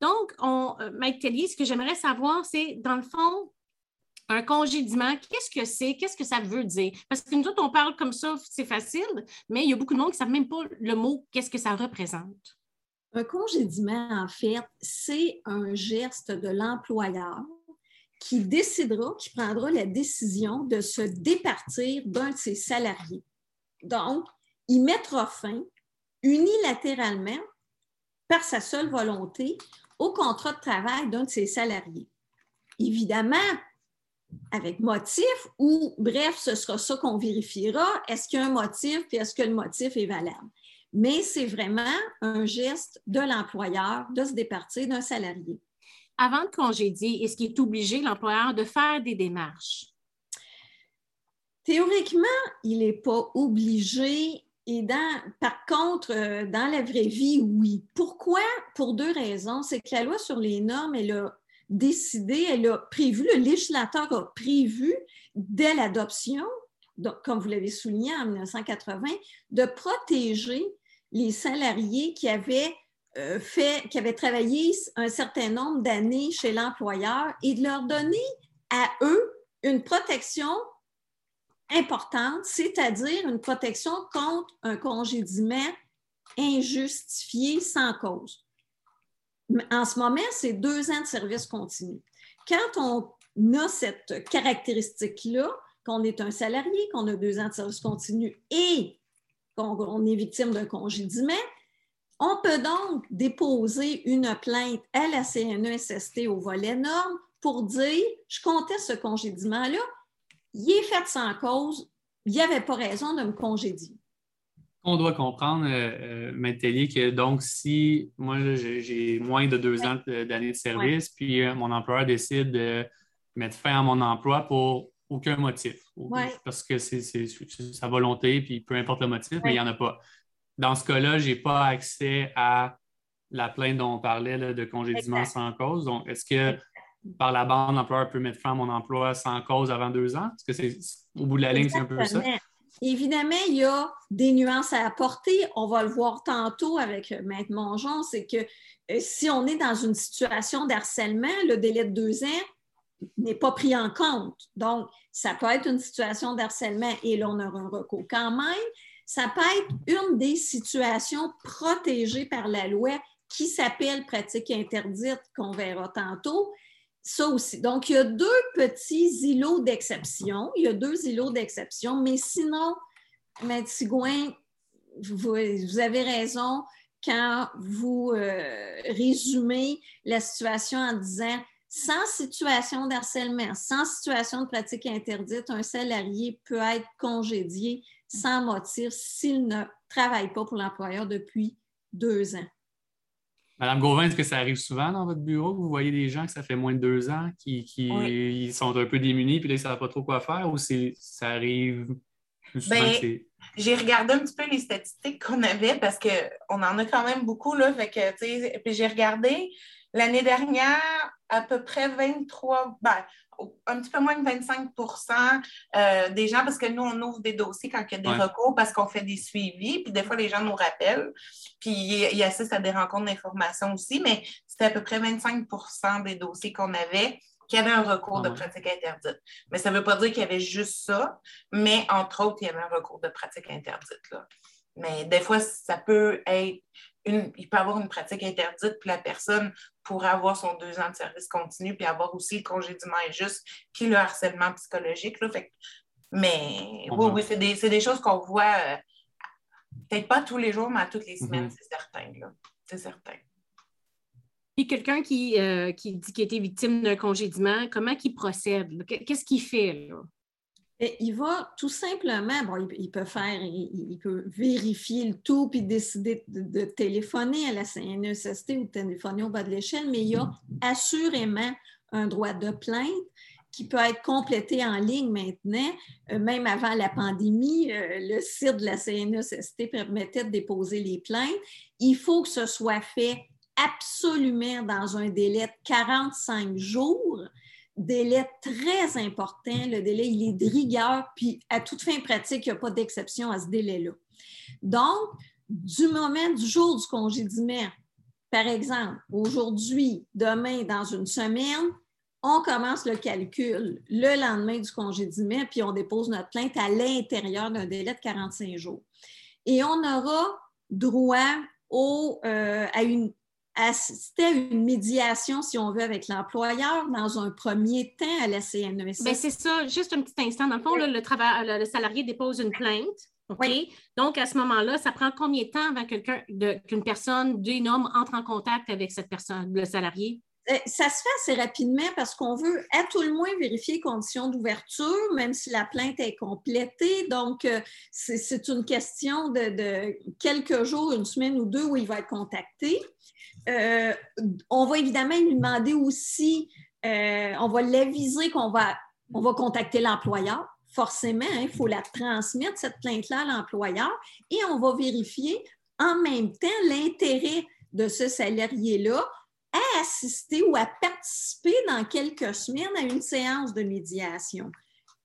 Donc, on, euh, Mike Tellier, ce que j'aimerais savoir, c'est, dans le fond, un congédiement, qu'est-ce que c'est? Qu'est-ce que ça veut dire? Parce que nous autres, on parle comme ça, c'est facile, mais il y a beaucoup de monde qui ne savent même pas le mot, qu'est-ce que ça représente. Un congédiement, en fait, c'est un geste de l'employeur qui décidera, qui prendra la décision de se départir d'un de ses salariés. Donc, il mettra fin unilatéralement, par sa seule volonté, au contrat de travail d'un de ses salariés. Évidemment, avec motif ou, bref, ce sera ça qu'on vérifiera. Est-ce qu'il y a un motif et est-ce que le motif est valable? Mais c'est vraiment un geste de l'employeur de se départir d'un salarié. Avant de congédier, est-ce qu'il est obligé, l'employeur, de faire des démarches? Théoriquement, il n'est pas obligé. Et dans, par contre, euh, dans la vraie vie, oui. Pourquoi? Pour deux raisons. C'est que la loi sur les normes, elle a décidé, elle a prévu, le législateur a prévu dès l'adoption, comme vous l'avez souligné en 1980, de protéger les salariés qui avaient euh, fait, qui avaient travaillé un certain nombre d'années chez l'employeur et de leur donner à eux une protection importante, c'est-à-dire une protection contre un congédiement injustifié sans cause. En ce moment, c'est deux ans de service continu. Quand on a cette caractéristique-là, qu'on est un salarié, qu'on a deux ans de service continu et qu'on est victime d'un congédiement, on peut donc déposer une plainte à la CNESST au volet norme pour dire je conteste ce congédiement-là, il est fait sans cause, il n'y avait pas raison de me congédier. On doit comprendre, euh, euh que donc si moi j'ai moins de deux ans d'années de service, puis euh, mon employeur décide de mettre fin à mon emploi pour aucun motif, parce que c'est sa volonté, puis peu importe le motif, mais il n'y en a pas. Dans ce cas-là, je n'ai pas accès à la plainte dont on parlait de congédiement sans cause. Donc, est-ce que par la bande, l'employeur peut mettre fin à mon emploi sans cause avant deux ans? Est-ce que c'est au bout de la ligne, c'est un peu ça? Évidemment, il y a des nuances à apporter. On va le voir tantôt avec Maître Mongeon, c'est que euh, si on est dans une situation d'harcèlement, le délai de deux ans n'est pas pris en compte. Donc, ça peut être une situation d'harcèlement et là, on aura un recours quand même. Ça peut être une des situations protégées par la loi qui s'appelle pratique interdite, qu'on verra tantôt. Ça aussi. Donc, il y a deux petits îlots d'exception. Il y a deux îlots d'exception, mais sinon, M. Sigouin, vous, avez raison quand vous euh, résumez la situation en disant sans situation d'harcèlement, sans situation de pratique interdite, un salarié peut être congédié sans motif s'il ne travaille pas pour l'employeur depuis deux ans. Madame Gauvin, est-ce que ça arrive souvent dans votre bureau? Vous voyez des gens que ça fait moins de deux ans qui, sont un peu démunis puis là, ils ne savent pas trop quoi faire ou ça arrive plus souvent ben, J'ai regardé un petit peu les statistiques qu'on avait parce qu'on en a quand même beaucoup. Là, fait que, puis j'ai regardé l'année dernière, à peu près 23, ben, un petit peu moins de 25 euh, des gens, parce que nous, on ouvre des dossiers quand il y a des recours, parce qu'on fait des suivis, puis des fois, les gens nous rappellent, puis ils assistent à des rencontres d'information aussi, mais c'était à peu près 25 des dossiers qu'on avait qui avaient un recours de pratique interdite. Mais ça ne veut pas dire qu'il y avait juste ça, mais entre autres, il y avait un recours de pratique interdite. Là. Mais des fois, ça peut être il peut avoir une pratique interdite, puis la personne pourrait avoir son deux ans de service continu, puis avoir aussi le congédiement injuste, puis le harcèlement psychologique. mais oui, oui, c'est des, choses qu'on voit, euh, peut-être pas tous les jours, mais à toutes les semaines, mm-hmm. c'est certain. C'est certain. Puis quelqu'un qui, euh, qui dit qu'il a été victime d'un congédiement, comment il procède? Qu'est-ce qu'il fait? Là? Il va tout simplement, bon, il, peut faire, il, peut vérifier le tout puis décider de, téléphoner à la CNESST ou de téléphoner au bas de l'échelle, mais il y a assurément un droit de plainte qui peut être complété en ligne maintenant. Euh, même avant la pandémie, euh, le site de la CNESST permettait de déposer les plaintes. Il faut que ce soit fait absolument dans un délai de 45 jours délai très important. Le délai, il est de rigueur, puis à toute fin pratique, il n'y a pas d'exception à ce délai-là. Donc, du moment du jour du congédiement, par exemple, aujourd'hui, demain, dans une semaine, on commence le calcul le lendemain du congédiement, puis on dépose notre plainte à l'intérieur d'un délai de 45 jours. Et on aura droit euh, à une assister à une médiation, si on veut, avec l'employeur dans un premier temps à la CNES. Bien, c'est ça, juste un petit instant. Dans le fond, le, travail, le, salarié dépose une plainte. OK? Donc, à ce moment-là, ça prend combien de temps avant qu'une personne, d'un homme, entre en contact avec cette personne, le salarié? Euh, ça se fait assez rapidement parce qu'on veut à tout le moins vérifier les conditions d'ouverture, même si la plainte est complétée. Donc, euh, c'est une question de, quelques jours, une semaine ou deux où il va être contacté. Euh, on va évidemment lui demander aussi, on va l'aviser qu'on va, on va contacter l'employeur. Forcément, hein, il faut la transmettre, cette plainte-là, à l'employeur, et on va vérifier en même temps l'intérêt de ce salarié-là à assister ou à participer dans quelques semaines à une séance de médiation.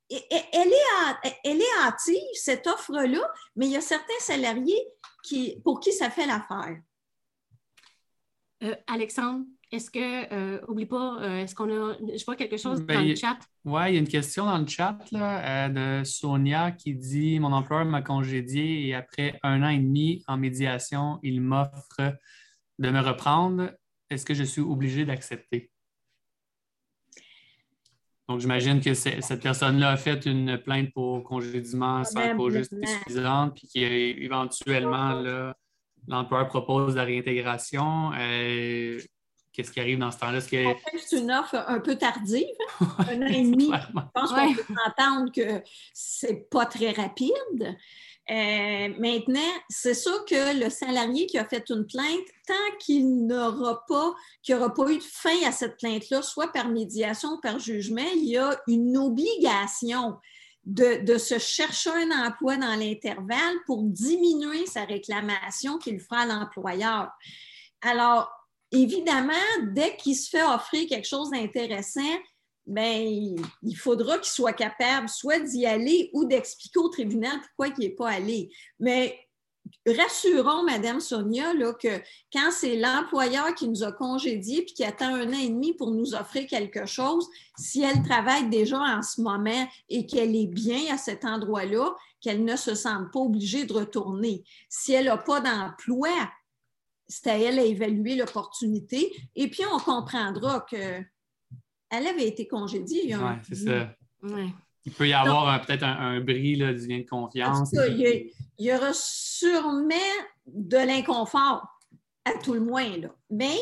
Et, elle, est, elle est hâtive, cette offre-là, mais il y a certains salariés qui, pour qui ça fait l'affaire. Alexandre, est-ce que, euh, oublie pas, euh, est-ce qu'on a, je vois quelque chose Ben, dans le chat? Oui, il y a une question dans le chat là, euh, de Sonia qui dit Mon employeur m'a congédié et après un an et demi en médiation, il m'offre de me reprendre. Est-ce que je suis obligé d'accepter? Donc, j'imagine que c'est- cette personne-là a fait une plainte pour congédiement sans cause juste suffisante, puis qu'éventuellement, l'employeur propose la réintégration. Euh, Qu'est-ce qui arrive dans ce temps-là? Est-ce que. En fait, c'est une offre un peu tardive, un an et demi. Je pense Ouais. qu'on peut entendre que c'est pas très rapide. Euh, maintenant, c'est sûr que le salarié qui a fait une plainte, tant qu'il n'aura pas, qu'il pas eu de fin à cette plainte-là, soit par médiation ou par jugement, il y a une obligation de, de se chercher un emploi dans l'intervalle pour diminuer sa réclamation qu'il fera à l'employeur. Alors, évidemment, dès qu'il se fait offrir quelque chose d'intéressant, ben, il faudra qu'il soit capable soit d'y aller ou d'expliquer au tribunal pourquoi il n'est pas allé. Mais rassurons Madame Sonia là, que quand c'est l'employeur qui nous a congédiés puis qui attend un an et demi pour nous offrir quelque chose, si elle travaille déjà en ce moment et qu'elle est bien à cet endroit-là, qu'elle ne se sente pas obligée de retourner. Si elle n'a pas d'emploi, c'est à elle à évaluer l'opportunité. Et puis, on comprendra que elle avait été congédiée il y a un Ouais, c'est ça. Ouais. Il peut y avoir peut-être un, un bris là, du lien de confiance. cas, il y, a- il y aura sûrement de l'inconfort, à tout le moins, là. mais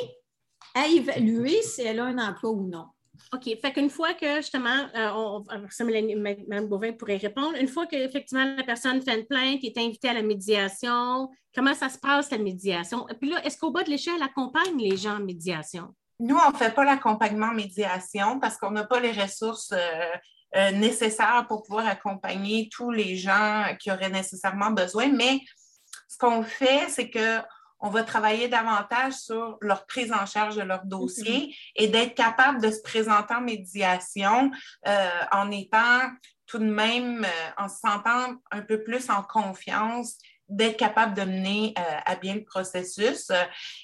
à évaluer si elle a un emploi ou non. OK. Fait qu'une fois que, justement, euh, on, ça, Mme Bovin pourrait répondre, une fois qu'effectivement la personne fait une plainte, est invitée à la médiation, comment ça se passe, la médiation? Et puis là, est-ce qu'au bas de l'échelle, elle accompagne les gens en médiation? Nous, on ne fait pas l'accompagnement médiation parce qu'on n'a pas les ressources euh, euh, nécessaires pour pouvoir accompagner tous les gens qui auraient nécessairement besoin. Mais ce qu'on fait, c'est que on va travailler davantage sur leur prise en charge de leur dossier et d'être capable de se présenter en médiation euh, en étant tout de même, euh, en se sentant un peu plus en confiance d'être capable de mener euh, à bien le processus.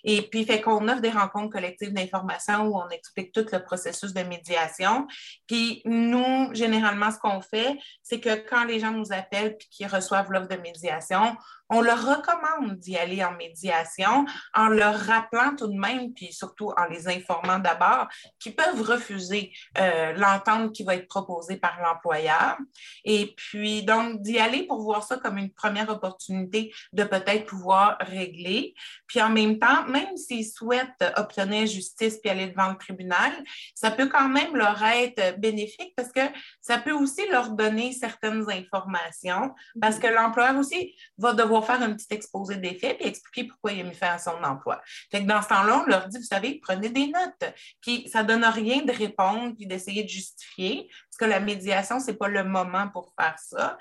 Et puis, fait qu'on offre des rencontres collectives d'information où on explique tout le processus de médiation. Puis, nous, généralement, ce qu'on fait, c'est que quand les gens nous appellent puis qu'ils reçoivent l'offre de médiation, on leur recommande d'y aller en médiation en leur rappelant tout de même, puis surtout en les informant d'abord, qu'ils peuvent refuser euh, l'entente qui va être proposée par l'employeur. Et puis, donc, d'y aller pour voir ça comme une première opportunité de peut-être pouvoir régler. Puis en même temps, même s'ils souhaitent obtenir justice puis aller devant le tribunal, ça peut quand même leur être bénéfique parce que ça peut aussi leur donner certaines informations parce que l'employeur aussi va devoir faire un petit exposé des faits puis expliquer pourquoi il a mis fin à son emploi. Dans ce temps-là, on leur dit, vous savez, prenez des notes. Puis ça donne rien de répondre puis d'essayer de justifier parce que la médiation, c'est pas le moment pour faire ça.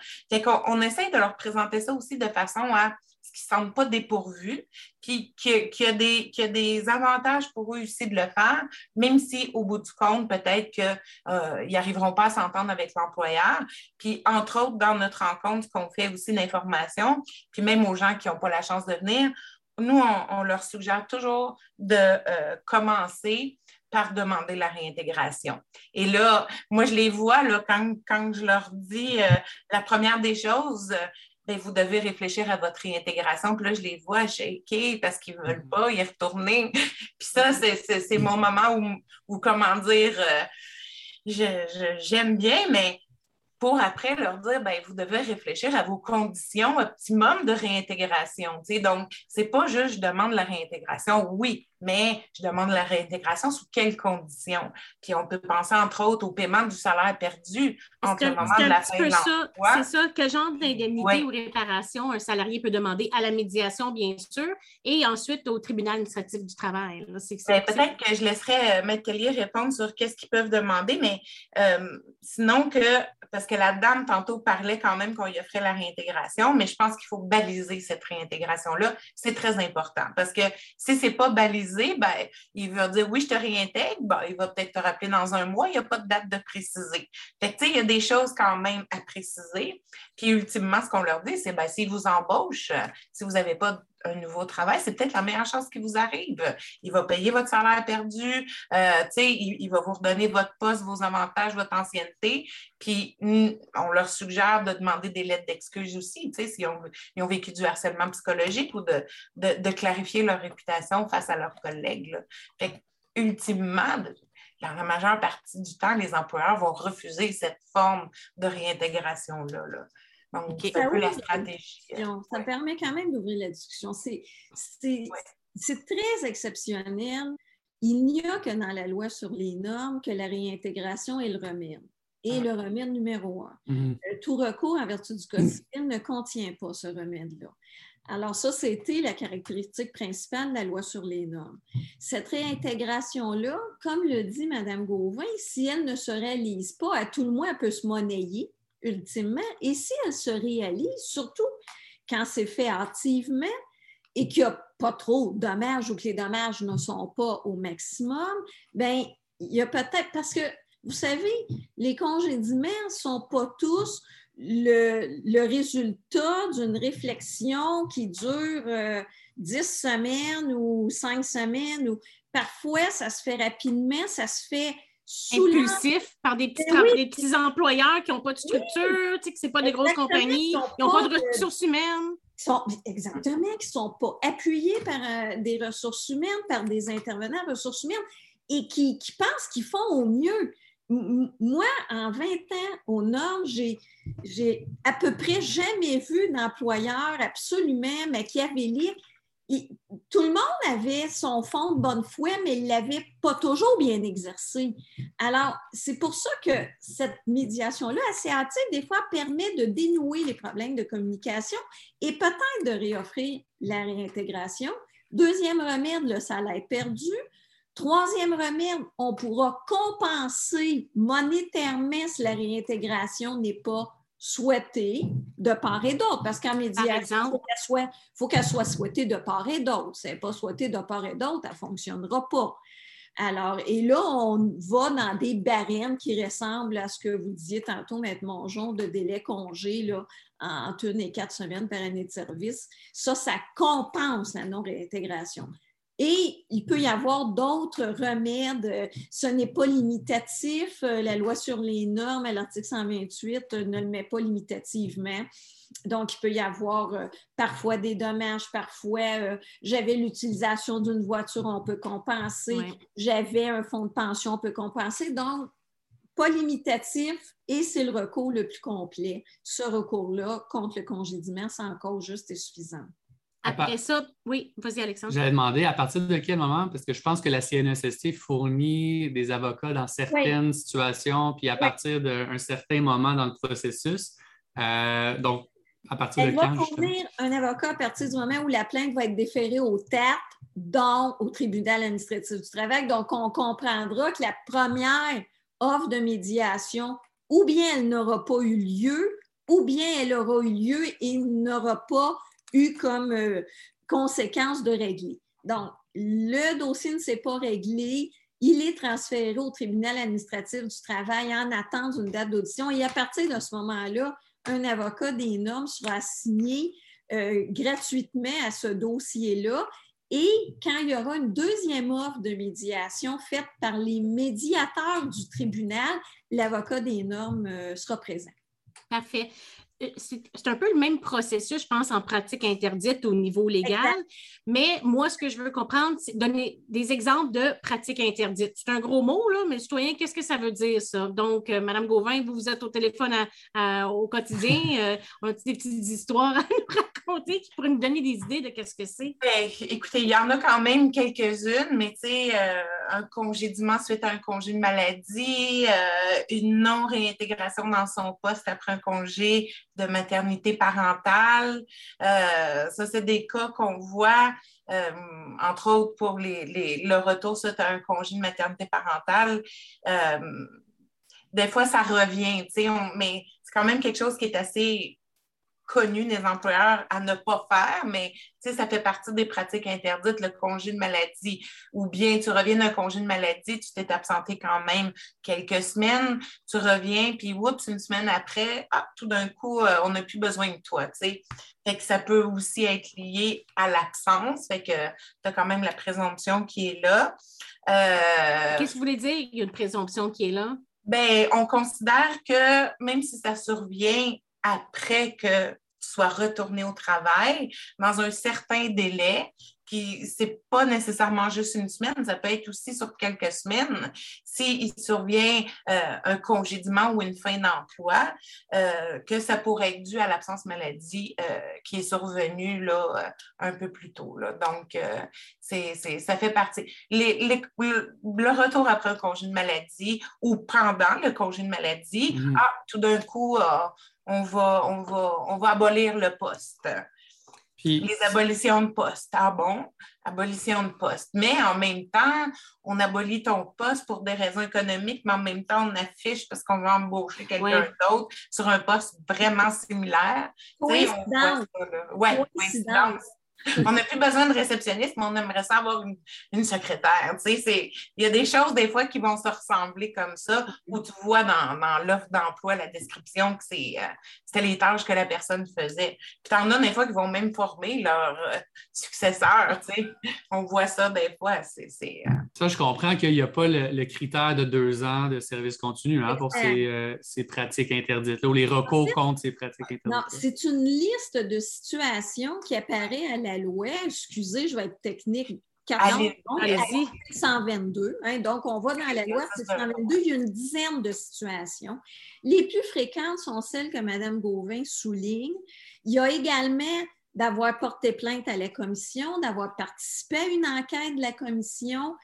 On essaie de leur présenter ça aussi de façon à qu'ils ne sentent pas dépourvus, puis qu'il y, a des- qu'il y a des avantages pour eux aussi de le faire, même si au bout du compte, peut-être qu'ils n'arriveront pas à s'entendre avec l'employeur. Puis, entre autres, dans notre rencontre, qu'on fait aussi d'information, puis même aux gens qui n'ont pas la chance de venir, nous, on, on leur suggère toujours de euh, commencer par demander la réintégration. Et là, moi, je les vois, là, quand, quand je leur dis euh, la première des choses, vous devez réfléchir à votre réintégration. Puis là, je les vois shaker parce qu'ils ne veulent pas y retourner. Puis ça, c'est- mon moment où, où comment dire, euh, j'aime bien, mais pour après leur dire, ben, vous devez réfléchir à vos conditions optimum de réintégration. tu sais. Donc, c'est pas juste je demande la réintégration, oui, mais je demande la réintégration sous quelles conditions? Puis on peut penser, entre autres, au paiement du salaire perdu entre le moment de la fin de l'emploi. C'est ça. Quel genre d'indemnité Ouais. ou réparation un salarié peut demander à la médiation, bien sûr, et ensuite au tribunal administratif du travail. Ben, Peut-être que je laisserai euh, Maître répondre sur qu'est-ce qu'ils peuvent demander, mais euh, sinon que, parce que la dame tantôt parlait quand même qu'on y offrait la réintégration, mais je pense qu'il faut baliser cette réintégration-là. C'est très important parce que si ce n'est pas balisé, ben, il va dire oui, je te réintègre, ben, il va peut-être te rappeler dans un mois, il n'y a pas de date de préciser. Fait que, il y a des choses quand même à préciser. Puis ultimement, ce qu'on leur dit, c'est ben, s'ils vous embauchent, euh, si vous n'avez pas un nouveau travail, c'est peut-être la meilleure chose qui vous arrive. Il va payer votre salaire perdu, euh, il, il, va vous redonner votre poste, vos avantages, votre ancienneté. Puis, on leur suggère de demander des lettres d'excuses aussi, s'ils ont, ils ont vécu du harcèlement psychologique ou de, clarifier leur réputation face à leurs collègues. Fait ultimement, dans la majeure partie du temps, les employeurs vont refuser cette forme de réintégration-là. Là. Donc, c'est un peu la stratégie. Ça permet quand même d'ouvrir la discussion. C'est très exceptionnel. Il n'y a que dans la loi sur les normes que la réintégration est le remède. Et ah. le remède numéro un. Mm-hmm. Euh, tout recours en vertu du Code civil ne contient pas ce remède-là. Alors ça, c'était la caractéristique principale de la loi sur les normes. Cette réintégration-là, comme le dit Mme Gauvin, si elle ne se réalise pas, à tout le moins, elle peut se monnayer ultimement. Et si elle se réalise, surtout quand c'est fait activement et qu'il n'y a pas trop de dommages ou que les dommages ne sont pas au maximum, bien, il y a peut-être, parce que vous savez, les congédiements ne sont pas tous le, résultat d'une réflexion qui dure euh, dix semaines ou cinq semaines, ou parfois ça se fait rapidement, ça se fait impulsif par des petits, ben des petits employeurs qui n'ont pas de structure, que ce n'est pas des grosses compagnies, qui n'ont pas de ressources humaines. Sont, exactement, qui ne sont pas appuyés par euh, des ressources humaines, par des intervenants ressources humaines et qui, qui pensent qu'ils font au mieux. moi, en 20 ans au Nord, j'ai, j'ai à peu près jamais vu d'employeur absolument machiavélique tout le monde avait son fond de bonne foi, mais il ne l'avait pas toujours bien exercé. Alors, c'est pour ça que cette médiation-là, assez hâtive, des fois, permet de dénouer les problèmes de communication et peut-être de réoffrir la réintégration. Deuxième remède, le salaire perdu. Troisième remède, on pourra compenser monétairement si la réintégration n'est pas souhaitée de part et d'autre, parce qu'en médiation, il faut qu'elle soit, souhaitée de part et d'autre. Si elle n'est pas souhaitée de part et d'autre, elle ne fonctionnera pas. Alors, et là, on va dans des barèmes qui ressemblent à ce que vous disiez tantôt, Maître Mongeon, de délai congé là, entre une et quatre semaines par année de service. Ça, ça compense la non-réintégration. Et il peut y avoir d'autres remèdes. Ce n'est pas limitatif. Euh, la loi sur les normes à l'article 128 euh, ne le met pas limitativement. Donc, il peut y avoir euh, parfois des dommages, parfois j'avais l'utilisation d'une voiture, on peut compenser. J'avais un fonds de pension, on peut compenser. Donc, pas limitatif et c'est le recours le plus complet. Ce recours-là contre le congédiement, c'est encore juste et suffisant. Après ça, oui, vas-y, Alexandre. J'allais demander à partir de quel moment, parce que je pense que la CNSST fournit des avocats dans certaines situations, puis à partir d'un certain moment dans le processus. Euh, donc, à partir Elle de quand? va fournir un avocat à partir du moment où la plainte va être déférée au TAP, donc au tribunal administratif du travail. Donc, on comprendra que la première offre de médiation, ou bien elle n'aura pas eu lieu, ou bien elle aura eu lieu et n'aura pas eu comme euh, conséquence de régler. Donc, le dossier ne s'est pas réglé. Il est transféré au tribunal administratif du travail en attente d'une date d'audition. Et à partir de ce moment-là, un avocat des normes sera assigné euh, gratuitement à ce dossier-là. Et quand il y aura une deuxième offre de médiation faite par les médiateurs du tribunal, l'avocat des normes euh, sera présent. Parfait. Euh, c'est un peu le même processus, je pense, en pratique interdite au niveau légal. Mais moi, ce que je veux comprendre, c'est donner des exemples de pratiques interdites. C'est un gros mot, là, mais citoyen, qu'est-ce que ça veut dire, ça? Donc, euh, Madame Gauvin, vous, vous êtes au téléphone au quotidien. Euh, on a des petites histoires à nous raconter qui nous donner des idées de qu'est-ce que c'est? Ben, écoutez, il y en a quand même quelques-unes, mais tu sais, un congédiement suite à un congé de maladie, une non-réintégration dans son poste après un congé de maternité parentale. Euh, ça, c'est des cas qu'on voit, euh, entre autres pour les, le retour suite à un congé de maternité parentale. Euh, des fois, ça revient, mais c'est quand même quelque chose qui est assez connu des employeurs à ne pas faire, mais ça fait partie des pratiques interdites, le congé de maladie. Ou bien tu reviens d'un congé de maladie, tu t'es absenté quand même quelques semaines, tu reviens, puis oups, une semaine après, ah, tout d'un coup, euh, on n'a plus besoin de toi. Fait que ça peut aussi être lié à l'absence, fait que tu as quand même la présomption qui est là. Euh, Qu'est-ce que vous voulez dire, il y a une présomption qui est là? Ben, on considère que même si ça survient après que tu sois retourné au travail dans un certain délai, puis c'est pas nécessairement juste une semaine, ça peut être aussi sur quelques semaines. S'il survient euh, un congédiement ou une fin d'emploi, euh, que ça pourrait être dû à l'absence maladie euh, qui est survenue là, un peu plus tôt. Là. Donc, c'est, ça fait partie. le retour après un congé de maladie ou pendant le congé de maladie, mm-hmm. ah, tout d'un coup, on va, on, va, on va abolir le poste. Les abolitions de poste. Ah bon, abolition de poste. Mais en même temps, on abolit ton poste pour des raisons économiques, mais en même temps, on affiche parce qu'on va embaucher quelqu'un d'autre sur un poste vraiment similaire. Oui, Oui, coïncidence. On n'a plus besoin de réceptionniste, mais on aimerait ça avoir une, secrétaire. il y a des choses des fois qui vont se ressembler comme ça, où tu vois dans, l'offre d'emploi la description que c'est, euh, c'était les tâches que la personne faisait. Puis tu en as des fois qui vont même former leur euh, successeur. On voit ça des fois. C'est, euh, Ça, je comprends qu'il n'y a pas le, critère de deux ans de service continu hein, pour ces, ces, pratiques interdites, ou les recours contre ces pratiques interdites. Non, c'est une liste de situations qui apparaît à la loi, excusez, je vais être technique, 40, 122. Hein, donc, on va dans la loi 122, il y a une dizaine de situations. Les plus fréquentes sont celles que Mme Gauvin souligne. Il y a également d'avoir porté plainte à la commission, d'avoir participé à une enquête de la commission.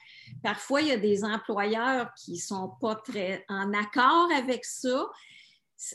Parfois, il y a des employeurs qui ne sont pas très en accord avec ça.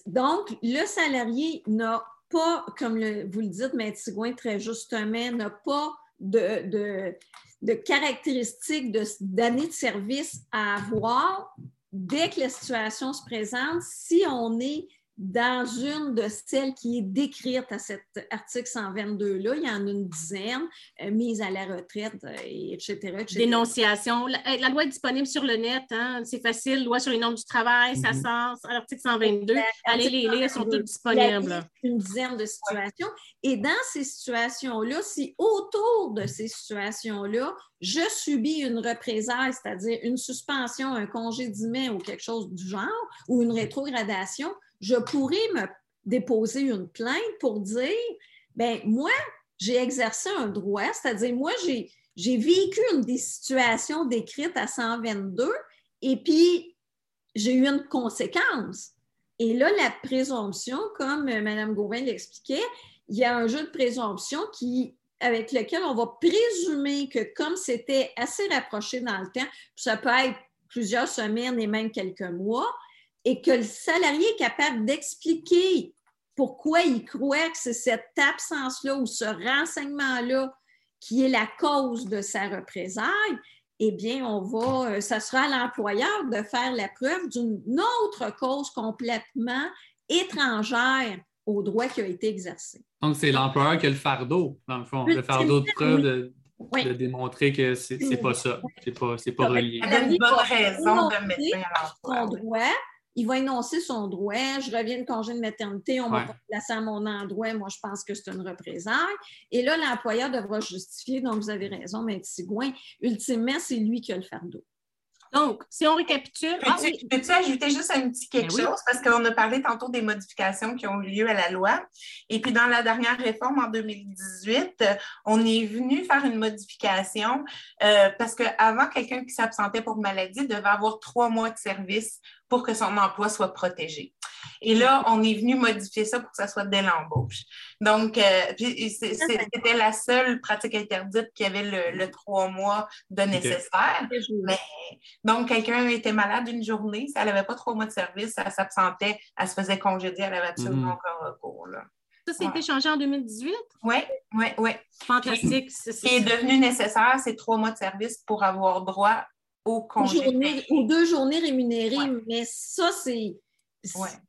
Donc, le salarié n'a pas, comme vous le dites, M. Tigouin, très justement, n'a pas de, de, caractéristiques d'année de, service à avoir dès que la situation se présente, si on est dans une de celles qui est décrite à cet article 122-là, il y en a une dizaine, euh, mise à la retraite, euh, etc., Dénonciation. La, loi est disponible sur le net, hein, c'est facile. Loi sur les normes du travail, ça mhm. sort, l'article 122. Allez les lire, sont toutes disponibles. Une dizaine de situations. Et dans ces situations-là, si autour de ces situations-là, je subis une représailles, c'est-à-dire une suspension, un congédiement ou quelque chose du genre, ou une rétrogradation, je pourrais me déposer une plainte pour dire, ben moi, j'ai exercé un droit, c'est-à-dire moi, j'ai, vécu une des situations décrites à 122 et puis j'ai eu une conséquence. Et là, la présomption, comme Mme Gauvin l'expliquait, il y a un jeu de présomption qui, avec lequel on va présumer que comme c'était assez rapproché dans le temps, ça peut être plusieurs semaines et même quelques mois, et que le salarié est capable d'expliquer pourquoi il croit que c'est cette absence-là ou ce renseignement-là qui est la cause de sa représaille, eh bien, on va, euh, ça sera à l'employeur de faire la preuve d'une autre cause complètement étrangère au droit qui a été exercé. Donc, c'est l'employeur qui a le fardeau, dans le fond, le fardeau de preuve de, démontrer que c'est n'est pas ça, c'est pas, pas relié. Il y a une bonne raison de mettre à l'emploi il va énoncer son droit. Je reviens de congé de maternité, on va pas placer à mon endroit. Moi, je pense que c'est une représaille. Et là, l'employeur devra justifier. Donc, vous avez raison, mais Tigouin, ultimement, c'est lui qui a le fardeau. Donc, si on récapitule. Peux-tu ah ajouter juste un petit quelque ben chose? Parce qu'on a parlé tantôt des modifications qui ont eu lieu à la loi. Et puis, dans la dernière réforme en 2018, on est venu faire une modification euh, parce qu'avant, quelqu'un qui s'absentait pour maladie devait avoir trois mois de service pour que son emploi soit protégé. Et là, on est venu modifier ça pour que ça soit dès l'embauche. Donc, euh, c'était la seule pratique interdite qui avait le, trois mois de nécessaire. Mais, donc, quelqu'un était malade une journée, ça n'avait pas trois mois de service, ça s'absentait, elle se faisait congédier, elle avait absolument mhm. aucun recours. Ça, ça a été changé en 2018? Oui, oui, oui. Fantastique. Ce qui est devenu nécessaire, c'est trois mois de service pour avoir droit au congé. ou deux journées rémunérées, mais ça, c'est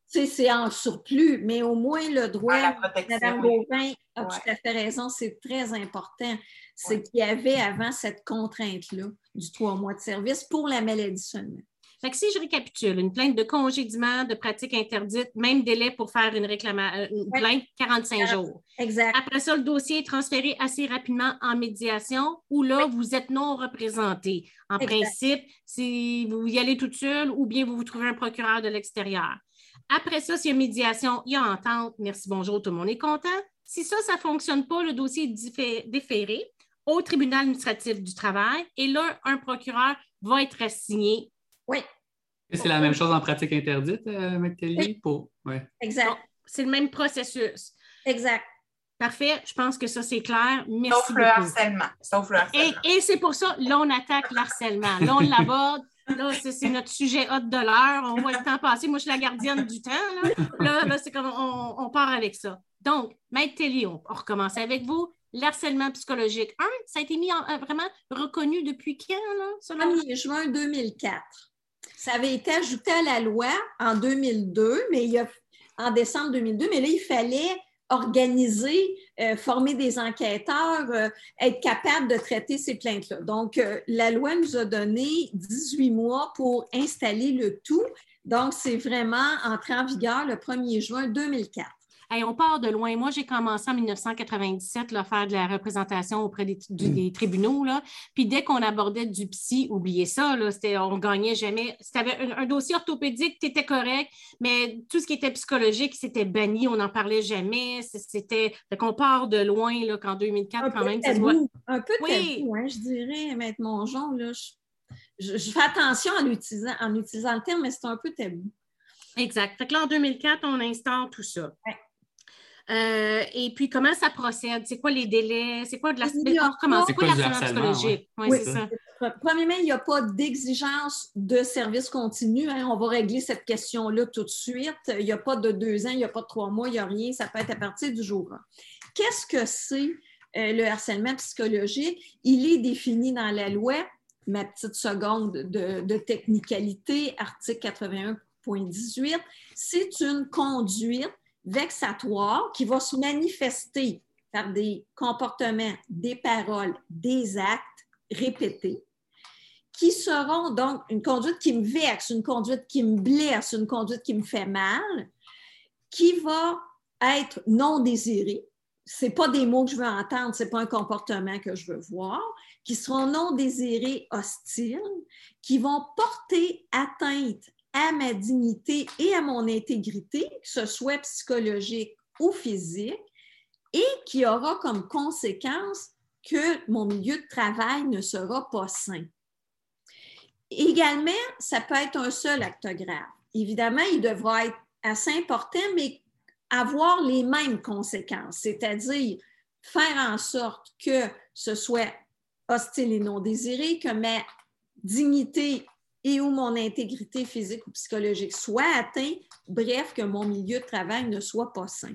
c'est en surplus, mais au moins le droit, Madame Gauvin a tout à fait raison, c'est très important. C'est qu'il y avait avant cette contrainte-là du trois mois de service pour la maladie seulement. Fait que si je récapitule, une plainte de congédiement, de pratique interdite, même délai pour faire une, réclamation, euh, une plainte, 45 jours. Exact. Après ça, le dossier est transféré assez rapidement en médiation où là, vous êtes non représenté. En principe, si vous y allez toute seule ou bien vous vous trouvez un procureur de l'extérieur. Après ça, s'il y a médiation, il y a entente. Merci, bonjour, tout le monde est content. Si ça, ça ne fonctionne pas, le dossier est déféré au tribunal administratif du travail et là, un procureur va être assigné oui. C'est la même chose en pratique interdite, euh, Oui. Pour... Exact. C'est le même processus. Exact. Parfait. Je pense que ça, c'est clair. Merci. Sauf le harcèlement. Sauf le harcèlement. Et, c'est pour ça, là, on attaque l'harcèlement. Là, on l'aborde. Là, c'est notre sujet hot de l'heure. On voit le temps passer. Moi, je suis la gardienne du temps. Là, là, c'est comme on, part avec ça. Donc, Maître Telly, on, recommence avec vous. L'harcèlement psychologique. Un, ça a été mis en, euh, vraiment reconnu depuis quand, là? 1er juin 2004. Ça avait été ajouté à la loi en 2002, mais il y a, en décembre 2002, mais là, il fallait organiser, euh, former des enquêteurs, euh, être capable de traiter ces plaintes-là. Donc, euh, la loi nous a donné 18 mois pour installer le tout. Donc, c'est vraiment entré en vigueur le 1er juin 2004 on part de loin. Moi, j'ai commencé en 1997 à faire de la représentation auprès des, mm. tribunaux. Là. Puis dès qu'on abordait du psy, oubliez ça, là, on ne gagnait jamais. Si tu avais un, dossier orthopédique, tu étais correct, mais tout ce qui était psychologique, c'était banni, on n'en parlait jamais. C'était. qu'on part de loin là, qu'en 2004, quand même. Un peu oui. Hein, je dirais, Maître Mongeon, là, je, je, fais attention en utilisant, en utilisant le terme, mais c'est un peu tabou. Exact. Fait que là, en 2004, on instaure tout ça. Euh, et puis, comment ça procède? C'est quoi les délais? C'est quoi de la... Comment? C'est quoi la psychologique? Oui, c'est ça. Premièrement, il n'y a pas d'exigence de service continu. Hein. On va régler cette question-là tout de suite. Il n'y a pas de deux ans, il n'y a pas de trois mois, il n'y a rien. Ça peut être à partir du jour 1. Qu'est-ce que c'est euh, le harcèlement psychologique? Il est défini dans la loi, ma petite seconde de, de technicalité, article 81.18. C'est une conduite vexatoire qui va se manifester par des comportements, des paroles, des actes répétés, qui seront donc une conduite qui me vexe, une conduite qui me blesse, une conduite qui me fait mal, qui va être non désirée. Ce pas des mots que je veux entendre, ce n'est pas un comportement que je veux voir, qui seront non désirés, hostiles, qui vont porter atteinte à ma dignité et à mon intégrité, que ce soit psychologique ou physique, et qui aura comme conséquence que mon milieu de travail ne sera pas sain. Également, ça peut être un seul acte grave. Évidemment, il devra être assez important, mais avoir les mêmes conséquences, c'est-à-dire faire en sorte que ce soit hostile et non désiré, que ma dignité et où mon intégrité physique ou psychologique soit atteinte, bref, que mon milieu de travail ne soit pas sain.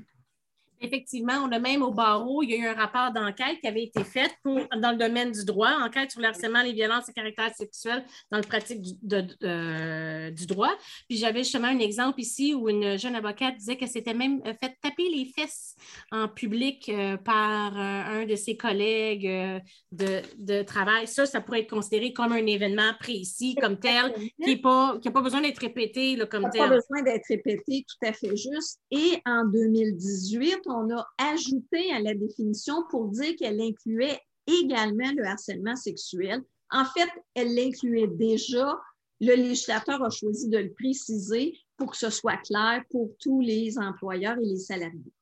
Effectivement, on a même au barreau, il y a eu un rapport d'enquête qui avait été fait pour, dans le domaine du droit, enquête sur le harcèlement, les violences et caractères sexuels dans le pratique du, du droit. Puis j'avais justement un exemple ici où une jeune avocate disait qu'elle s'était même fait taper les fesses en public euh, par euh, un de ses collègues euh, de, de, travail. Ça, ça pourrait être considéré comme un événement précis, comme tel, qui n'a pas, pas besoin d'être répété là, comme tel. Pas besoin d'être répété, tout à fait juste. Et en 2018, on a ajouté à la définition pour dire qu'elle incluait également le harcèlement sexuel. En fait, elle l'incluait déjà. Le législateur a choisi de le préciser pour que ce soit clair pour tous les employeurs et les salariés.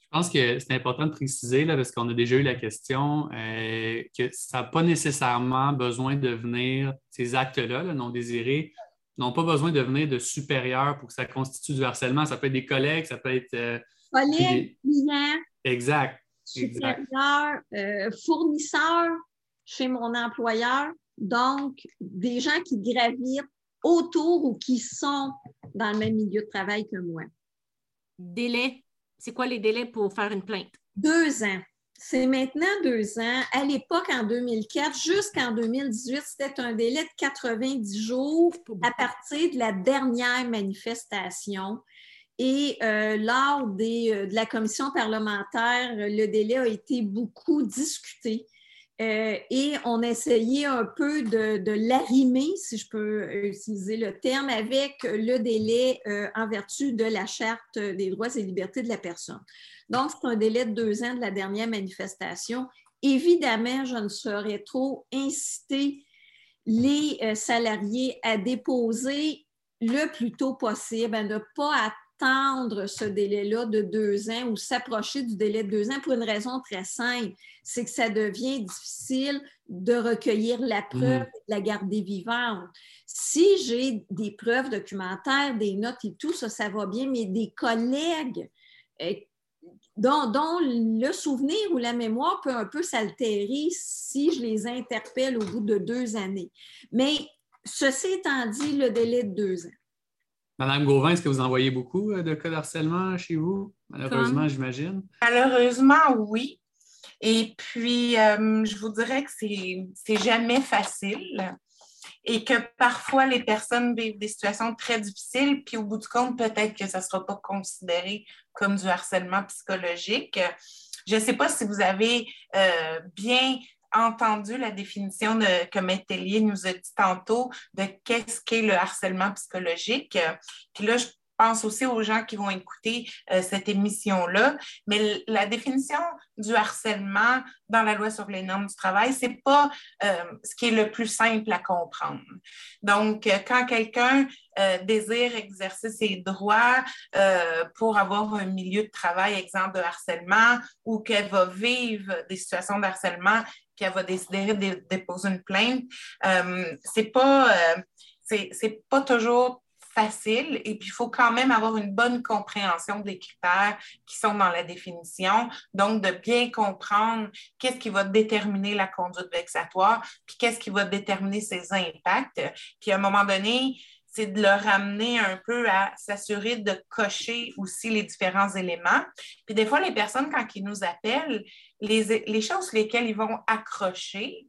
Je pense que c'est important de préciser, là, parce qu'on a déjà eu la question, euh, que ça n'a pas nécessairement besoin de venir, ces actes-là, non désirés, n'ont pas besoin de venir de supérieurs pour que ça constitue du harcèlement. Ça peut être des collègues, ça peut être euh, collègues, clients, exact. supérieurs, euh, fournisseurs chez mon employeur. Donc, des gens qui gravitent autour ou qui sont dans le même milieu de travail que moi. Délai. C'est quoi les délais pour faire une plainte? Deux ans. c'est maintenant deux ans. À l'époque, en 2004, jusqu'en 2018, c'était un délai de 90 jours à partir de la dernière manifestation. Et euh, lors des, euh, de la commission parlementaire, le délai a été beaucoup discuté. Euh, et on a essayé un peu de, de l'arrimer, si je peux utiliser le terme, avec le délai en vertu de la Charte des droits et libertés de la personne. Donc, c'est un délai de deux ans de la dernière manifestation. Évidemment, je ne saurais trop inciter les salariés à déposer le plus tôt possible, à ne pas attendre ce délai-là de deux ans ou s'approcher du délai de deux ans pour une raison très simple, c'est que ça devient difficile de recueillir la preuve mmh. et de la garder vivante. Si j'ai des preuves documentaires, des notes et tout, ça, ça va bien, mais des collègues euh, dont, dont, le souvenir ou la mémoire peut un peu s'altérer si je les interpelle au bout de deux années. Mais ceci étant dit, le délai de deux ans. Madame Gauvin, est-ce que vous envoyez beaucoup euh, de cas d'harcèlement chez vous? Malheureusement, j'imagine. Malheureusement, oui. Et puis, euh, je vous dirais que c'est jamais facile et que parfois les personnes vivent des situations très difficiles, puis au bout du compte, peut-être que ça ne sera pas considéré comme du harcèlement psychologique. Je ne sais pas si vous avez euh, bien entendu la définition de, que Métellier nous a dit tantôt de qu'est-ce qu'est le harcèlement psychologique. Puis là, je pense aussi aux gens qui vont écouter euh, cette émission-là. Mais la définition du harcèlement dans la loi sur les normes du travail, c'est pas euh, ce qui est le plus simple à comprendre. Donc, euh, quand quelqu'un désire exercer ses droits pour avoir un milieu de travail exempt de harcèlement ou qu'elle va vivre des situations de harcèlement puis elle va décider de déposer une plainte, c'est pas c'est pas toujours facile et puis il faut quand même avoir une bonne compréhension des critères qui sont dans la définition. Donc, de bien comprendre qu'est-ce qui va déterminer la conduite vexatoire, puis qu'est-ce qui va déterminer ses impacts. Puis à un moment donné, c'est de le ramener un peu à s'assurer de cocher aussi les différents éléments. Puis des fois, les personnes, quand ils nous appellent, les, les choses sur lesquelles ils vont accrocher,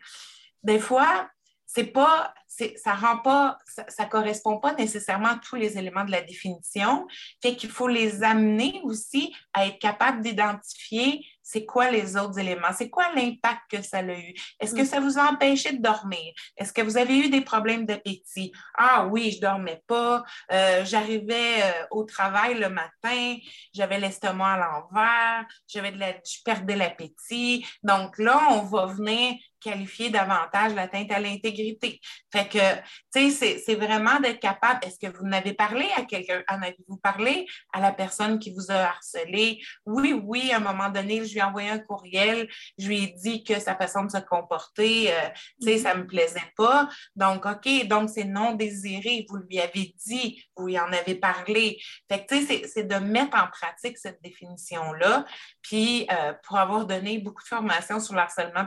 des fois, c'est pas, ça rend pas, ça, ça, correspond pas nécessairement à tous les éléments de la définition. Fait qu'il faut les amener aussi à être capable d'identifier c'est quoi les autres éléments, c'est quoi l'impact que ça a eu. Est-ce que mm. ça vous a empêché de dormir? Est-ce que vous avez eu des problèmes d'appétit? Ah oui, je dormais pas, euh, j'arrivais euh, au travail le matin, j'avais l'estomac à l'envers, j'avais de la, je perdais l'appétit. Donc là, on va venir qualifier davantage l'atteinte à l'intégrité. Fait que, tu sais, c'est vraiment d'être capable. Est-ce que vous n'avez parlé à quelqu'un? En avez-vous parlé à la personne qui vous a harcelé? Oui, oui, à un moment donné, je lui ai envoyé un courriel, je lui ai dit que sa façon de se comporter, euh, tu sais, ça me plaisait pas. Donc, OK, donc c'est non désiré. Vous lui avez dit, vous lui en avez parlé. Fait que, tu sais, c'est de mettre en pratique cette définition-là. Puis, euh, pour avoir donné beaucoup de formations sur le harcèlement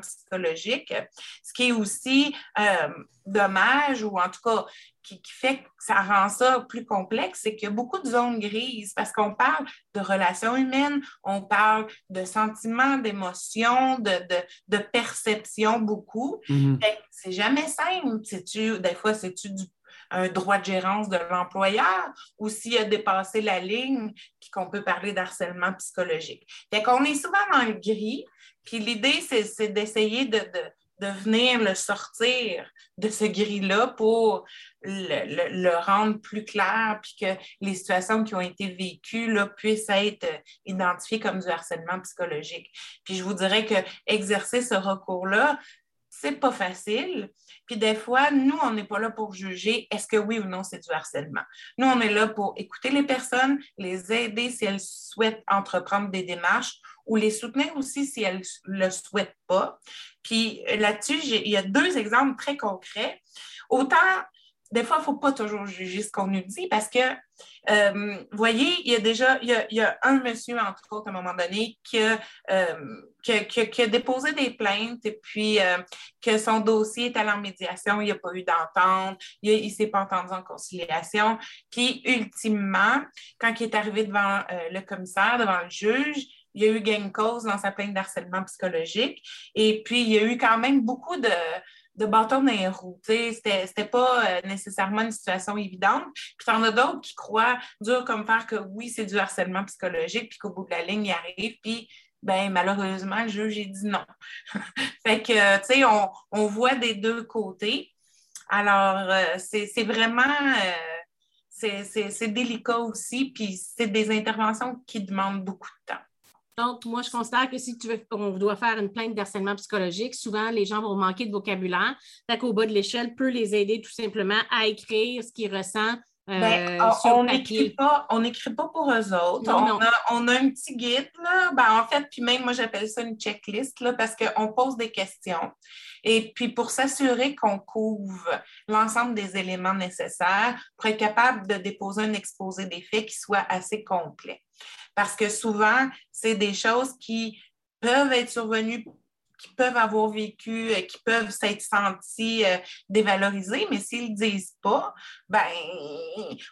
ce qui est aussi euh, dommage, ou en tout cas qui, fait que ça rend ça plus complexe, c'est qu'il y a beaucoup de zones grises parce qu'on parle de relations humaines, on parle de sentiments, d'émotions, de, de, de perception beaucoup. Mm-hmm. C'est jamais simple. Des fois, c'est-tu un droit de gérance de l'employeur ou s'il a dépassé la ligne, puis qu'on peut parler d'harcèlement psychologique. Fait qu'on est souvent dans le gris, puis l'idée, c'est d'essayer de, de venir le sortir de ce gris-là pour le, rendre plus clair, puis que les situations qui ont été vécues là, puissent être identifiées comme du harcèlement psychologique. Puis je vous dirais que exercer ce recours-là, c'est pas facile. Puis des fois, nous, on n'est pas là pour juger est-ce que oui ou non c'est du harcèlement. Nous, on est là pour écouter les personnes, les aider si elles souhaitent entreprendre des démarches ou les soutenir aussi si elles ne le souhaitent pas. Puis là-dessus, il y a deux exemples très concrets. Autant, des fois, il ne faut pas toujours juger ce qu'on nous dit parce que, euh, voyez, il y a déjà, il y a, un monsieur, entre autres, à un moment donné, qui a, euh, déposé des plaintes et puis euh, que son dossier est allé en médiation, il n'y a pas eu d'entente, il ne s'est pas entendu en conciliation. Puis, ultimement, quand il est arrivé devant le commissaire, devant le juge, il y a eu gain cause dans sa plainte d'harcèlement psychologique. Et puis, il y a eu quand même beaucoup de, de bâtons dans les roues. C'était, pas euh, nécessairement une situation évidente. Puis t'en as d'autres qui croient dur comme faire que oui, c'est du harcèlement psychologique, puis qu'au bout de la ligne, il arrive, puis ben malheureusement, le juge a dit non. fait que, tu sais, on, voit des deux côtés. Alors, euh, c'est, c'est vraiment... Euh, c'est délicat aussi, puis c'est des interventions qui demandent beaucoup de temps. Donc, moi, je considère que si tu veux, on doit faire une plainte d'harcèlement psychologique, souvent, les gens vont manquer de vocabulaire. Fait qu'au bas de l'échelle, peut les aider tout simplement à écrire ce qu'ils ressentent ben, euh, on n'écrit pas, pas pour eux autres. on, A, un petit guide, là. Ben, en fait, puis même moi j'appelle ça une checklist là, parce qu'on pose des questions. Et puis pour s'assurer qu'on couvre l'ensemble des éléments nécessaires pour être capable de déposer un exposé des faits qui soit assez complet parce que souvent, c'est des choses qui peuvent être survenues qui peuvent avoir vécu, euh, qui peuvent s'être sentis euh, dévalorisés, mais s'ils ne disent pas, ben,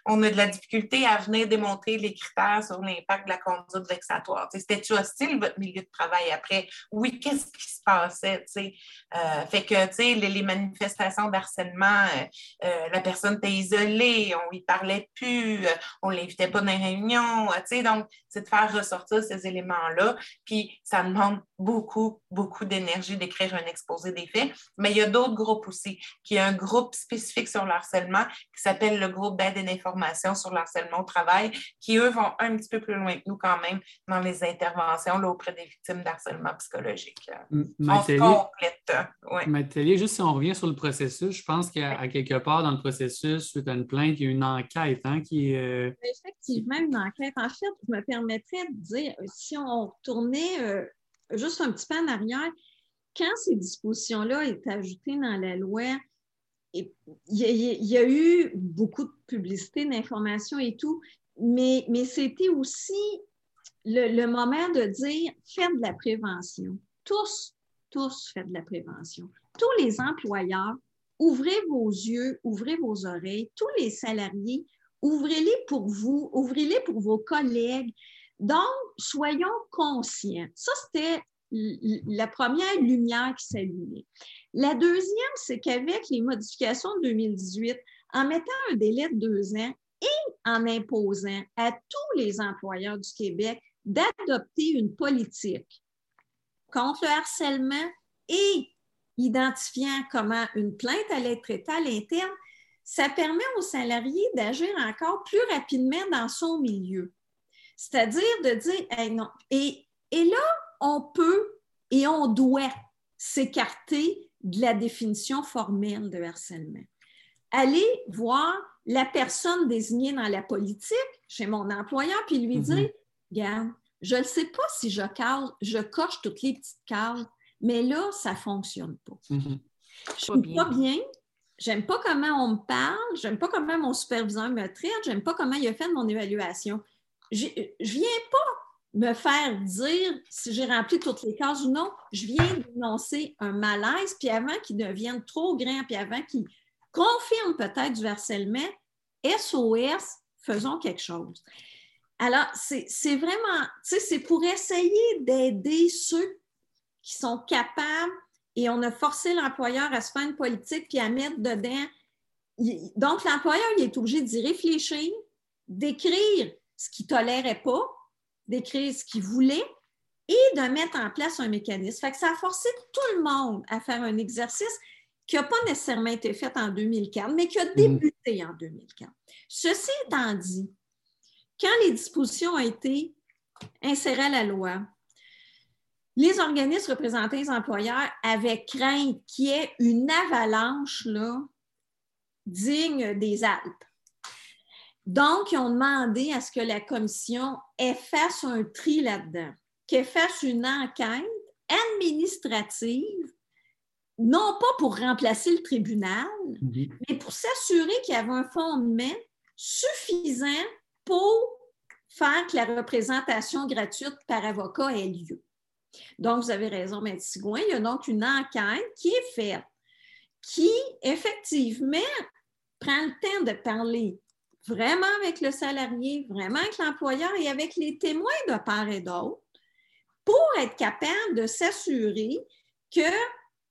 on a de la difficulté à venir démontrer les critères sur l'impact de la conduite vexatoire. C'était-tu hostile votre milieu de travail après? Oui, qu'est-ce qui se passait? Euh, fait que les, les manifestations d'harcèlement, la personne était isolée, on ne lui parlait plus, on ne l'invitait pas dans les réunions. Donc, c'est de faire ressortir ces éléments-là. Puis ça demande beaucoup, beaucoup d'énergie d'écrire un exposé des faits. Mais il y a d'autres groupes aussi, qui est un groupe spécifique sur le harcèlement qui s'appelle le groupe d'aide et d'information sur le harcèlement au travail, qui eux vont un petit peu plus loin que nous quand même dans les interventions là, auprès des victimes d'harcèlement psychologique. On se complète. juste si on revient sur le processus, je pense qu'à quelque part dans le processus, suite à une plainte, il y a une enquête hein, qui. Euh, Effectivement, une enquête. En fait, je me permettrais de dire, si on tournait euh, juste un petit peu en arrière, quand ces dispositions-là étaient ajoutées dans la loi, il y, a eu beaucoup de publicité, d'informations et tout, mais, c'était aussi le, moment de dire faites de la prévention. Tous, tous faites de la prévention. Tous les employeurs, ouvrez vos yeux, ouvrez vos oreilles. Tous les salariés, ouvrez-les pour vous, ouvrez-les pour vos collègues. Donc, soyons conscients. Ça, c'était la première lumière qui s'allumait. La deuxième, c'est qu'avec les modifications de 2018, en mettant un délai de deux ans et en imposant à tous les employeurs du Québec d'adopter une politique contre le harcèlement et identifiant comment une plainte allait être traitée à l'interne, ça permet aux salariés d'agir encore plus rapidement dans son milieu. C'est-à-dire de dire, non. Et, et là, on peut et on doit s'écarter de la définition formelle de harcèlement. Aller voir la personne désignée dans la politique chez mon employeur, puis lui dire, mhm. regarde, je ne sais pas si je, je coche toutes les petites cases, mais là, ça ne fonctionne pas. Mhm. Je ne suis pas bien, j'aime pas comment on me parle, j'aime pas comment mon superviseur me traite, j'aime pas comment il a fait mon évaluation. Je ne viens pas me faire dire si j'ai rempli toutes les cases ou non. Je viens d'énoncer un malaise, puis avant qu'il devienne trop grand, puis avant qu'il confirme peut-être du harcèlement, SOS, faisons quelque chose. Alors, c'est vraiment, tu sais, c'est pour essayer d'aider ceux qui sont capables et on a forcé l'employeur à se faire une politique puis à mettre dedans. Donc, l'employeur, il est obligé d'y réfléchir, d'écrire ce qu'il ne tolérait pas, d'écrire ce qu'il voulait et de mettre en place un mécanisme. Fait que ça a forcé tout le monde à faire un exercice qui n'a pas nécessairement été fait en 2004, mais qui a mhm. débuté en 2004. Ceci étant dit, quand les dispositions ont été insérées à la loi, les organismes représentant les employeurs avaient craint qu'il y ait une avalanche là, digne des Alpes. Donc, ils ont demandé à ce que la commission fasse un tri là-dedans, qu'elle fasse une enquête administrative, non pas pour remplacer le tribunal, mhm. mais pour s'assurer qu'il y avait un fondement suffisant pour faire que la représentation gratuite par avocat ait lieu. Donc, vous avez raison, M. Sigouin, il y a donc une enquête qui est faite, qui effectivement prend le temps de parler vraiment avec le salarié, vraiment avec l'employeur et avec les témoins de part et d'autre. pour être capable de s'assurer que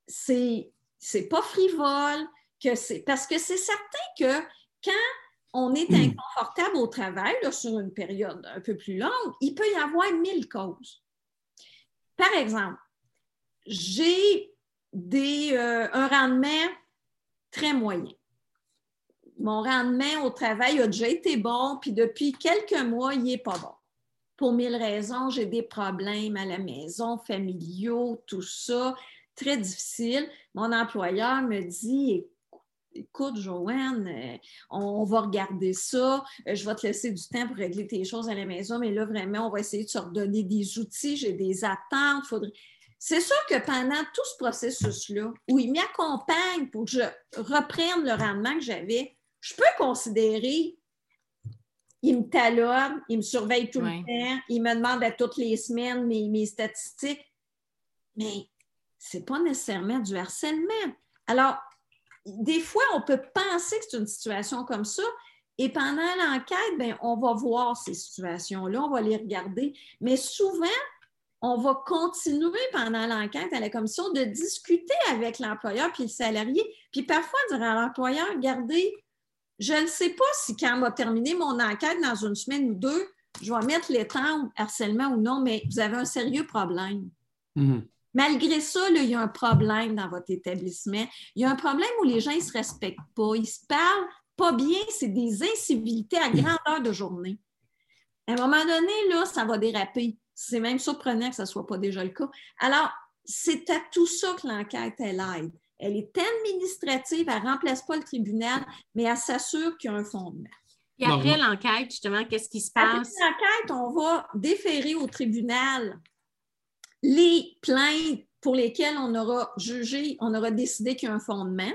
c'est c'est pas frivole, que c'est parce que c'est certain que quand on est inconfortable au travail sur une période un peu plus longue, il peut y avoir mille causes. Par exemple, j'ai des, euh, un rendement très moyen. Mon rendement au travail a déjà été bon, puis depuis quelques mois, il n'est pas bon. Pour mille raisons, j'ai des problèmes à la maison, familiaux, tout ça, très difficile. Mon employeur me dit, écoute, Joanne, euh, on, va regarder ça. Euh, je vais te laisser du temps pour régler tes choses à la maison, mais là, vraiment, on va essayer de se redonner des outils. J'ai des attentes. Faudrait... C'est sûr que pendant tout ce processus-là, où il m'accompagne pour que je reprenne le rendement que j'avais, je peux considérer il me talonne, il me surveille tout le temps, il me demande à toutes les semaines mes, mes statistiques. Mais ce n'est pas nécessairement du harcèlement. Alors, des fois, on peut penser que c'est une situation comme ça. Et pendant l'enquête, ben, on va voir ces situations-là, on va les regarder. Mais souvent, on va continuer pendant l'enquête à la commission de discuter avec l'employeur puis le salarié, puis parfois dire à l'employeur, regardez, je ne sais pas si quand on va terminer mon enquête dans une semaine ou deux, je vais mettre l'étang harcèlement ou non, mais vous avez un sérieux problème. Mm-hmm. Malgré ça, il y a un problème dans votre établissement. Il y a un problème où les gens ne se respectent pas, ils se parlent pas bien, c'est des incivilités à grandeur de journée. À un moment donné, là, ça va déraper. C'est même surprenant que ce ne soit pas déjà le cas. Alors, c'est à tout ça que l'enquête, elle aide. Elle est administrative, elle ne remplace pas le tribunal, mais elle s'assure qu'il y a un fondement. Et après l'enquête, justement, qu'est-ce qui se passe? Après l'enquête, on va déférer au tribunal les plaintes pour lesquelles on aura jugé, on aura décidé qu'il y a un fondement.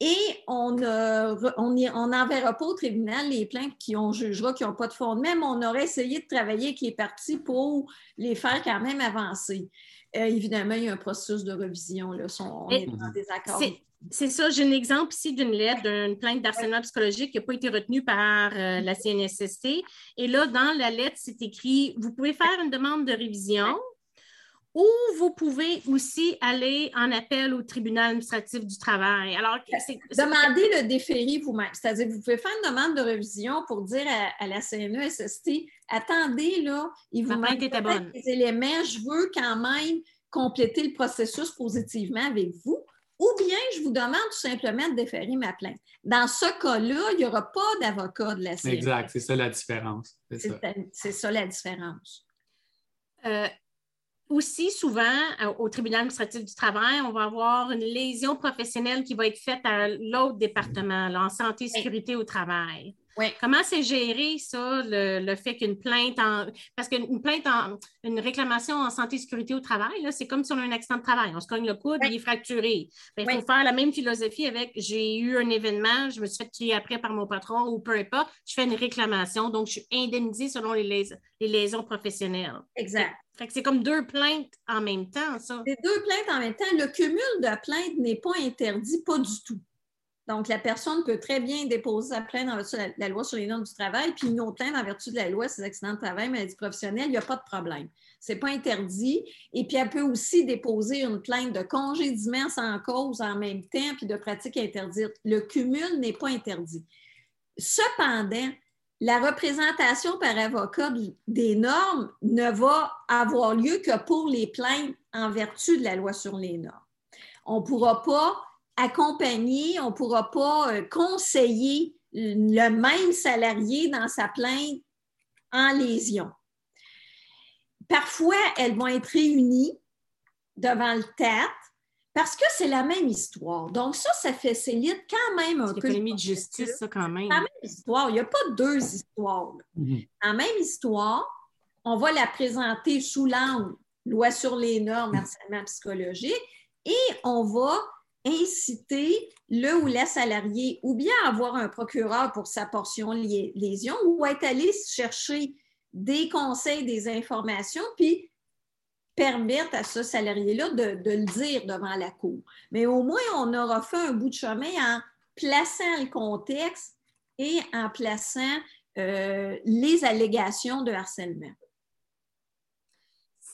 Et on n'enverra pas au tribunal les plaintes qui ont jugera qui n'ont pas de fondement, mais on aurait essayé de travailler avec les parties pour les faire quand même avancer. Euh, évidemment, il y a un processus de revision. Là, on est dans des accords. C'est ça, j'ai un exemple ici d'une lettre, d'une plainte d'harcèlement psychologique qui n'a pas été retenue par euh, la CNSST. Et là, dans la lettre, c'est écrit Vous pouvez faire une demande de révision ou vous pouvez aussi aller en appel au tribunal administratif du travail? Alors, Demandez le déféré vous-même. C'est-à-dire vous pouvez faire une demande de révision pour dire à, la CNESST attendez, là, il vous manque des éléments, je veux quand même compléter le processus positivement avec vous. Ou bien je vous demande tout simplement de déférer ma plainte. Dans ce cas-là, il n'y aura pas d'avocat de la CNE. Exact, c'est ça la différence. C'est ça. la différence. Euh, aussi, souvent, euh, au tribunal administratif du travail, on va avoir une lésion professionnelle qui va être faite à l'autre département, en santé et sécurité au travail. Comment c'est géré, ça, le, fait qu'une plainte en. Parce qu'une plainte en. Une réclamation en santé et sécurité au travail, c'est comme si on a un accident de travail. On se cogne le coude, il est fracturé. Ben, il faut faire la même philosophie avec j'ai eu un événement, je me suis fait tuer après par mon patron ou peu importe, je fais une réclamation, donc je suis indemnisée selon les, les lésions professionnelles. Exact. c'est comme deux plaintes en même temps, ça. C'est deux plaintes en même temps. Le cumul de plaintes n'est pas interdit, pas du tout. Donc, la personne peut très bien déposer sa plainte en vertu de la, loi sur les normes du travail, puis une autre plainte en vertu de la loi sur les accidents de travail, maladie professionnelle, il n'y a pas de problème. Ce n'est pas interdit. Et puis, elle peut aussi déposer une plainte de congédiement sans cause en même temps, puis de pratique interdite. Le cumul n'est pas interdit. Cependant, la représentation par avocat des normes ne va avoir lieu que pour les plaintes en vertu de la loi sur les normes. On ne pourra pas accompagner, on ne pourra pas euh, conseiller le même salarié dans sa plainte en lésion. Parfois, elles vont être réunies devant le TAT parce que c'est la même histoire. Donc, ça, ça facilite quand même un peu. C'est de justice, ça, quand même. La même histoire. Il n'y a pas deux histoires. Mm-hmm. La même histoire, on va la présenter sous l'angle loi sur les normes, harcèlement psychologique, et on va inciter le ou la salarié ou bien avoir un procureur pour sa portion lésion ou être allé chercher des conseils, des informations, puis permettre à ce salarié-là de, le dire devant la cour. Mais au moins, on aura fait un bout de chemin en plaçant le contexte et en plaçant euh, les allégations de harcèlement.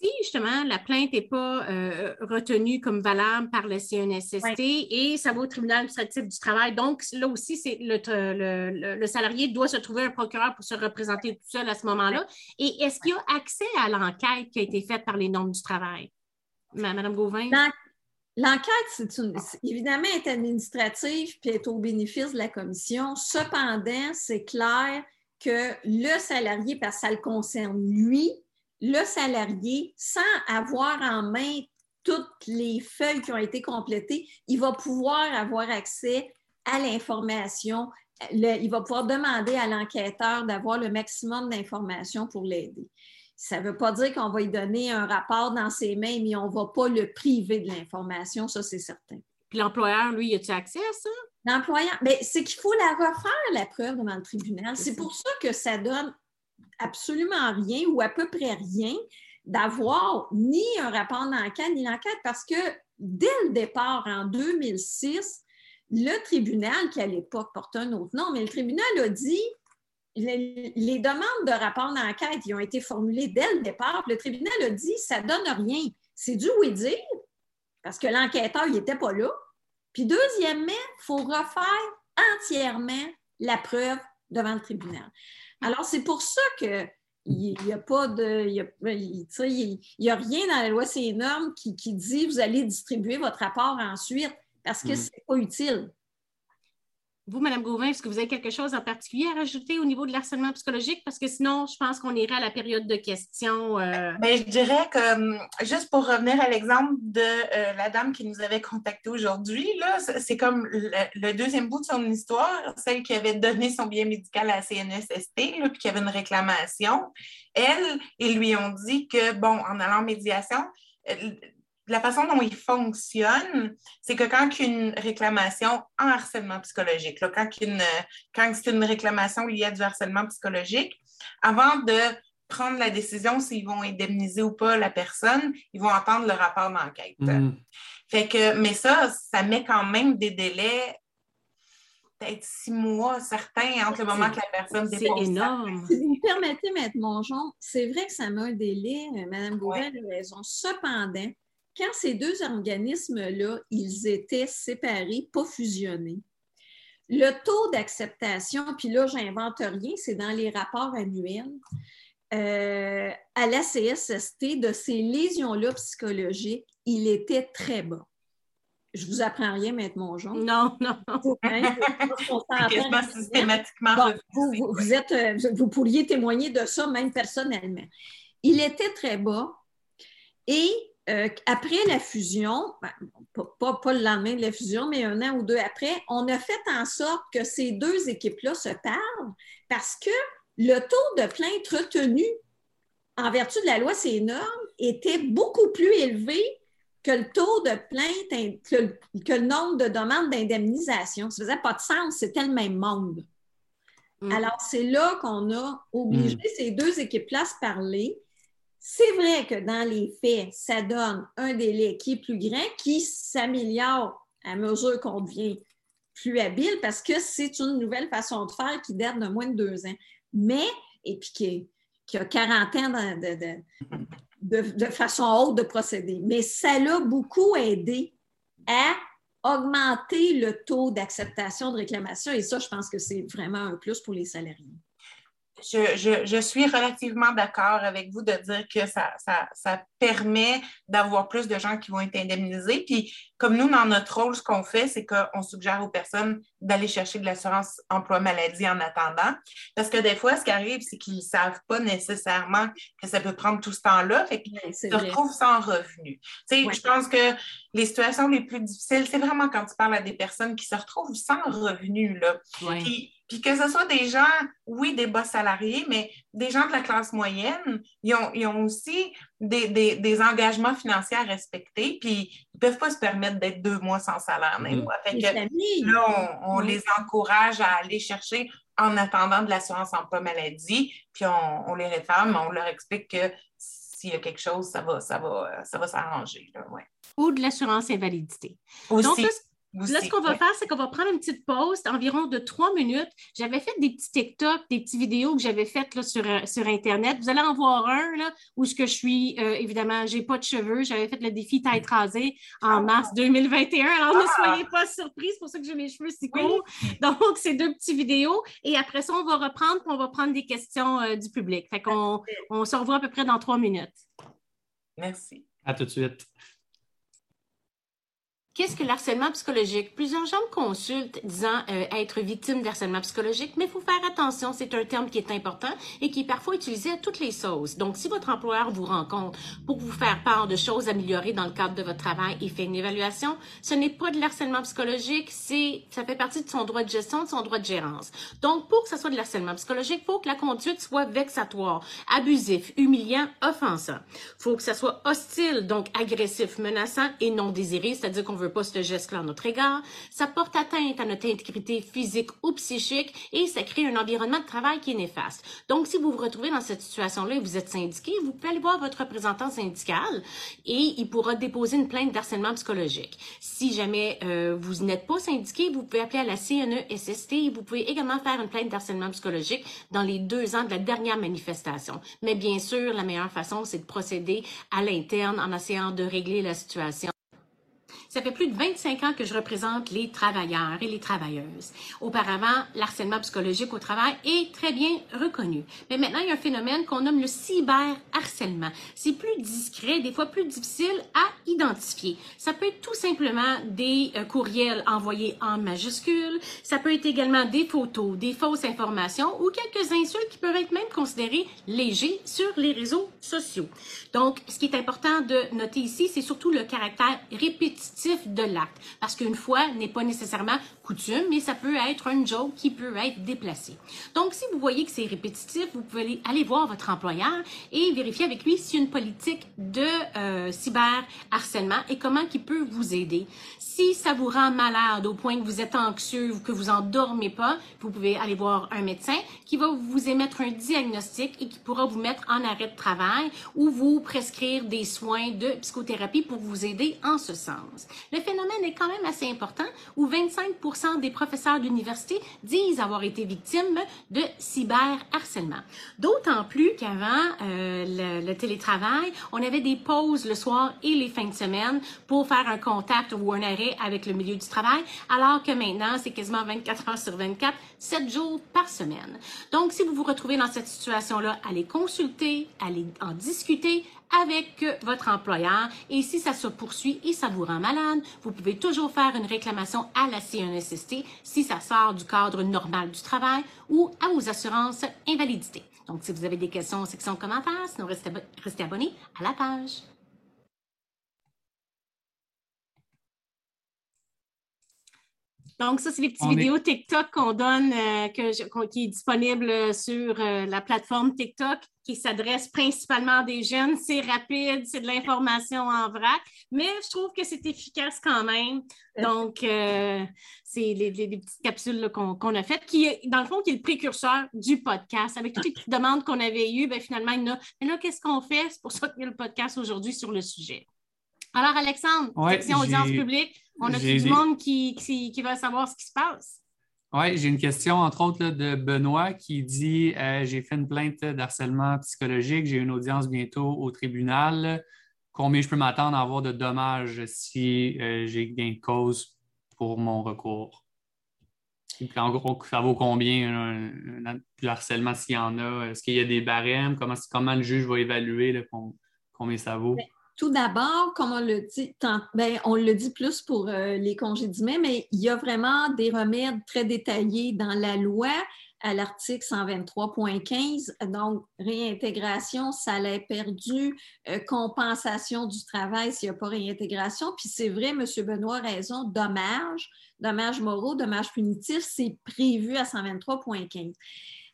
Si justement la plainte n'est pas euh, retenue comme valable par le CNSST et ça va au tribunal administratif du travail, donc là aussi, c'est le, le, salarié doit se trouver un procureur pour se représenter tout seul à ce moment-là. Et est-ce qu'il y a accès à l'enquête qui a été faite par les normes du travail? Madame Gauvin? L'enquête, c'est évidemment, est administrative puis est au bénéfice de la commission. Cependant, c'est clair que le salarié, parce que ça le concerne lui, le salarié, sans avoir en main toutes les feuilles qui ont été complétées, il va pouvoir avoir accès à l'information. Il va pouvoir demander à l'enquêteur d'avoir le maximum d'informations pour l'aider. Ça ne veut pas dire qu'on va lui donner un rapport dans ses mains, mais on ne va pas le priver de l'information, ça c'est certain. Puis l'employeur, lui, a-t-il accès à ça? L'employeur, bien, c'est qu'il faut la refaire, la preuve devant le tribunal. C'est pour ça que ça donne absolument rien ou à peu près rien d'avoir ni un rapport d'enquête ni l'enquête parce que dès le départ, en 2006, le tribunal, qui à l'époque portait un autre nom, mais le tribunal a dit les, demandes de rapport d'enquête qui ont été formulées dès le départ. Le tribunal a dit ça ne donne rien. C'est du oui-dire parce que l'enquêteur n'était pas là. Puis deuxièmement, il faut refaire entièrement la preuve devant le tribunal. Alors, c'est pour ça que il n'y a pas de. Il y a, rien dans la loi ces normes qui, qui, dit vous allez distribuer votre rapport ensuite parce que mm. ce n'est pas utile. Vous, Mme Gauvin, est-ce que vous avez quelque chose en particulier à rajouter au niveau de l'harcèlement psychologique? Parce que sinon, je pense qu'on irait à la période de questions. Euh... Ben, je dirais que, hum, juste pour revenir à l'exemple de euh, la dame qui nous avait contacté aujourd'hui, c'est comme le, deuxième bout de son histoire, celle qui avait donné son bien médical à la CNSST, puis qui avait une réclamation. Elle, ils lui ont dit que, bon, en allant en médiation, la façon dont il fonctionne, c'est que quand il y a une réclamation en harcèlement psychologique, quand, quand c'est une réclamation liée à du harcèlement psychologique, avant de prendre la décision s'ils vont indemniser ou pas la personne, ils vont entendre le rapport d'enquête. Mm. Fait que, mais ça, ça met quand même des délais peut-être six mois certains entre le moment que la personne dépose. C'est énorme. Si vous me permettez, Maître Mongeon, c'est vrai que ça met un délai, euh, Mme Gouvel a raison. Cependant, quand ces deux organismes-là, ils étaient séparés, pas fusionnés, le taux d'acceptation, puis là, j'invente rien, c'est dans les rapports annuels, euh, à la CSST de ces lésions-là psychologiques, il était très bas. Je vous apprends rien, Maître Mongeon. Non, non. systématiquement vous, vous, êtes, euh, vous pourriez témoigner de ça même personnellement. Il était très bas et euh, après la fusion, ben, pas, le lendemain de la fusion, mais un an ou deux après, on a fait en sorte que ces deux équipes-là se parlent parce que le taux de plainte retenu en vertu de la loi, c'est énorme, était beaucoup plus élevé que le taux de plainte, que, le nombre de demandes d'indemnisation. Ça ne faisait pas de sens, c'était le même monde. Mm. Alors, c'est là qu'on a obligé mm. ces deux équipes-là à se parler c'est vrai que dans les faits, ça donne un délai qui est plus grand, qui s'améliore à mesure qu'on devient plus habile parce que c'est une nouvelle façon de faire qui date de moins de deux ans. Mais, et puis qui, a 40 ans de, façon haute de procéder. Mais ça l'a beaucoup aidé à augmenter le taux d'acceptation de réclamation. Et ça, je pense que c'est vraiment un plus pour les salariés je, suis relativement d'accord avec vous de dire que ça, ça, permet d'avoir plus de gens qui vont être indemnisés. Puis, comme nous, dans notre rôle, ce qu'on fait, c'est qu'on suggère aux personnes d'aller chercher de l'assurance emploi-maladie en attendant. Parce que des fois, ce qui arrive, c'est qu'ils ne savent pas nécessairement que ça peut prendre tout ce temps-là. Fait qu'ils se retrouvent sans revenu. Je pense que les situations les plus difficiles, c'est vraiment quand tu parles à des personnes qui se retrouvent sans revenu. Là. Puis que ce soit des gens, oui, des bas salariés, mais des gens de la classe moyenne, ils ont, aussi des, engagements financiers à respecter, puis ils ne peuvent pas se permettre d'être deux mois sans salaire. Même. Mm. là, on, les encourage à aller chercher en attendant de l'assurance emploi maladie, puis on, les réforme, on leur explique que s'il y a quelque chose, ça va, ça va, ça va s'arranger. Ou de l'assurance invalidité. Aussi. Là, ce qu'on va faire, c'est qu'on va prendre une petite pause environ de trois minutes. J'avais fait des petits TikTok, des petites vidéos que j'avais faites là, sur, euh, sur Internet. Vous allez en voir un là, où ce que je suis, euh, évidemment, je n'ai pas de cheveux. J'avais fait le défi tête rasée en ah. mars 2021. Alors, ne ah. soyez pas surpris, c'est pour ça que j'ai mes cheveux si courts. Donc, c'est deux petites vidéos. Et après ça, on va reprendre et on va prendre des questions euh, du public. Fait qu'on on se revoit à peu près dans trois minutes. Merci. À tout de suite. Qu'est-ce que l'harcèlement psychologique? Plusieurs gens me consultent disant euh, être victime d'harcèlement psychologique, mais il faut faire attention, c'est un terme qui est important et qui est parfois utilisé à toutes les sauces. Donc, si votre employeur vous rencontre pour vous faire part de choses améliorées dans le cadre de votre travail et fait une évaluation, ce n'est pas de l'harcèlement psychologique, c'est ça fait partie de son droit de gestion, de son droit de gérance. Donc, pour que ça soit de l'harcèlement psychologique, il faut que la conduite soit vexatoire, abusif, humiliant, offensant. Il faut que ça soit hostile, donc agressif, menaçant et non désiré, c'est-à-dire qu'on veut pas ce geste-là à notre égard, ça porte atteinte à notre intégrité physique ou psychique et ça crée un environnement de travail qui est néfaste. Donc, si vous vous retrouvez dans cette situation-là et vous êtes syndiqué, vous pouvez aller voir votre représentant syndical et il pourra déposer une plainte d'harcèlement psychologique. Si jamais euh, vous n'êtes pas syndiqué, vous pouvez appeler à la CNE-SST et vous pouvez également faire une plainte d'harcèlement psychologique dans les deux ans de la dernière manifestation. Mais bien sûr, la meilleure façon, c'est de procéder à l'interne en essayant de régler la situation. Ça fait plus de 25 ans que je représente les travailleurs et les travailleuses. Auparavant, l'harcèlement psychologique au travail est très bien reconnu. Mais maintenant, il y a un phénomène qu'on nomme le cyberharcèlement. C'est plus discret, des fois plus difficile à identifier. Ça peut être tout simplement des euh, courriels envoyés en majuscules. Ça peut être également des photos, des fausses informations ou quelques insultes qui peuvent être même considérées légers sur les réseaux sociaux. Donc, ce qui est important de noter ici, c'est surtout le caractère répétitif de l'acte. Parce qu'une fois n'est pas nécessairement coutume, mais ça peut être un joke qui peut être déplacé. Donc, si vous voyez que c'est répétitif, vous pouvez aller voir votre employeur et vérifier avec lui s'il y a une politique de euh, cyberharcèlement et comment il peut vous aider. Si ça vous rend malade au point que vous êtes anxieux ou que vous en dormez pas, vous pouvez aller voir un médecin qui va vous émettre un diagnostic et qui pourra vous mettre en arrêt de travail ou vous prescrire des soins de psychothérapie pour vous aider en ce sens. Le phénomène est quand même assez important où 25 des professeurs d'université disent avoir été victimes de cyberharcèlement. D'autant plus qu'avant euh, le, télétravail, on avait des pauses le soir et les fins de semaine pour faire un contact ou un arrêt avec le milieu du travail, alors que maintenant, c'est quasiment 24 heures sur 24, 7 jours par semaine. Donc, si vous vous retrouvez dans cette situation-là, allez consulter, allez en discuter, avec votre employeur et si ça se poursuit et ça vous rend malade, vous pouvez toujours faire une réclamation à la CNSST si ça sort du cadre normal du travail ou à vos assurances invalidité. Donc, si vous avez des questions, section commentaires, sinon restez, restez abonné à la page. Donc, ça, c'est les petites vidéos TikTok qu'on donne, euh, que qui est disponible sur euh, la plateforme TikTok, qui s'adresse principalement à des jeunes. C'est rapide, c'est de l'information en vrac, mais je trouve que c'est efficace quand même. Donc, euh, c'est les, petites capsules qu'on a faites, qui, dans le fond, qui est le précurseur du podcast. Avec toutes les petites demandes qu'on avait eues, ben, finalement, il y a, mais là, qu'est-ce qu'on fait? C'est pour ça qu'il y a le podcast aujourd'hui sur le sujet. Alors, Alexandre, section audience publique, on a tout du monde qui, qui, va savoir ce qui se passe? Oui, j'ai une question, entre autres, de Benoît qui dit euh, J'ai fait une plainte d'harcèlement psychologique, j'ai une audience bientôt au tribunal. Combien je peux m'attendre à avoir de dommages si euh, j'ai gain de cause pour mon recours? en gros, ça vaut combien le harcèlement s'il y en a? Est-ce qu'il y a des barèmes? Comment, comment le juge va évaluer combien ça vaut? Tout d'abord, comme on le dit, ben, on le dit plus pour euh, les congédiements, mais il y a vraiment des remèdes très détaillés dans la loi à l'article 123.15. Donc, réintégration, salaire perdu, euh, compensation du travail s'il n'y a pas réintégration. Puis c'est vrai, M. Benoît a raison, dommages, dommages moraux, dommages punitifs, c'est prévu à 123.15.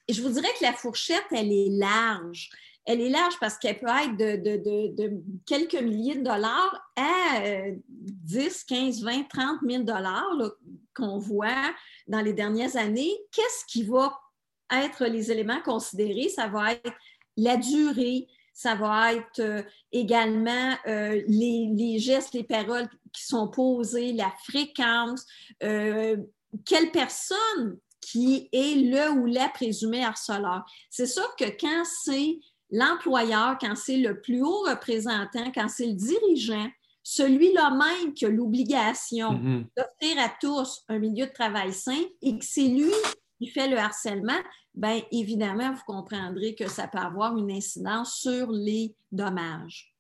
Et je vous dirais que la fourchette, elle est large elle est large parce qu'elle peut être de, quelques milliers de dollars à 10, 15, 20, 30 000 dollars qu'on voit dans les dernières années. Qu'est-ce qui va être les éléments considérés? Ça va être la durée, ça va être euh, également euh, les, gestes, les paroles qui sont posées, la fréquence, euh, quelle personne qui est le ou la présumée harceleur. C'est sûr que quand c'est l'employeur, quand c'est le plus haut représentant, quand c'est le dirigeant, celui-là même qui a l'obligation mm-hmm. d'offrir à tous un milieu de travail sain et que c'est lui qui fait le harcèlement, bien évidemment, vous comprendrez que ça peut avoir une incidence sur les dommages.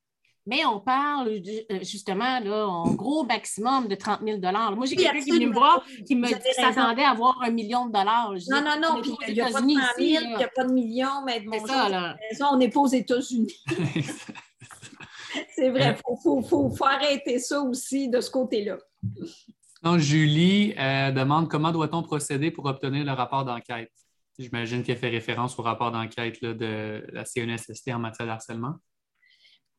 Mais on parle euh, justement, là, en gros maximum de 30 000 Moi, j'ai quelqu'un qui est venu me voir qui me s'attendait à avoir un million de dollars. non, non, non, puis il n'y a, pas de 30 000, il n'y a pas de millions, mais bon, ça, là. on n'est pas aux États-Unis. C'est vrai, il faut, faut, faut, arrêter ça aussi de ce côté-là. Julie euh, demande comment doit-on procéder pour obtenir le rapport d'enquête? J'imagine qu'elle fait référence au rapport d'enquête de la CNSST en matière de harcèlement.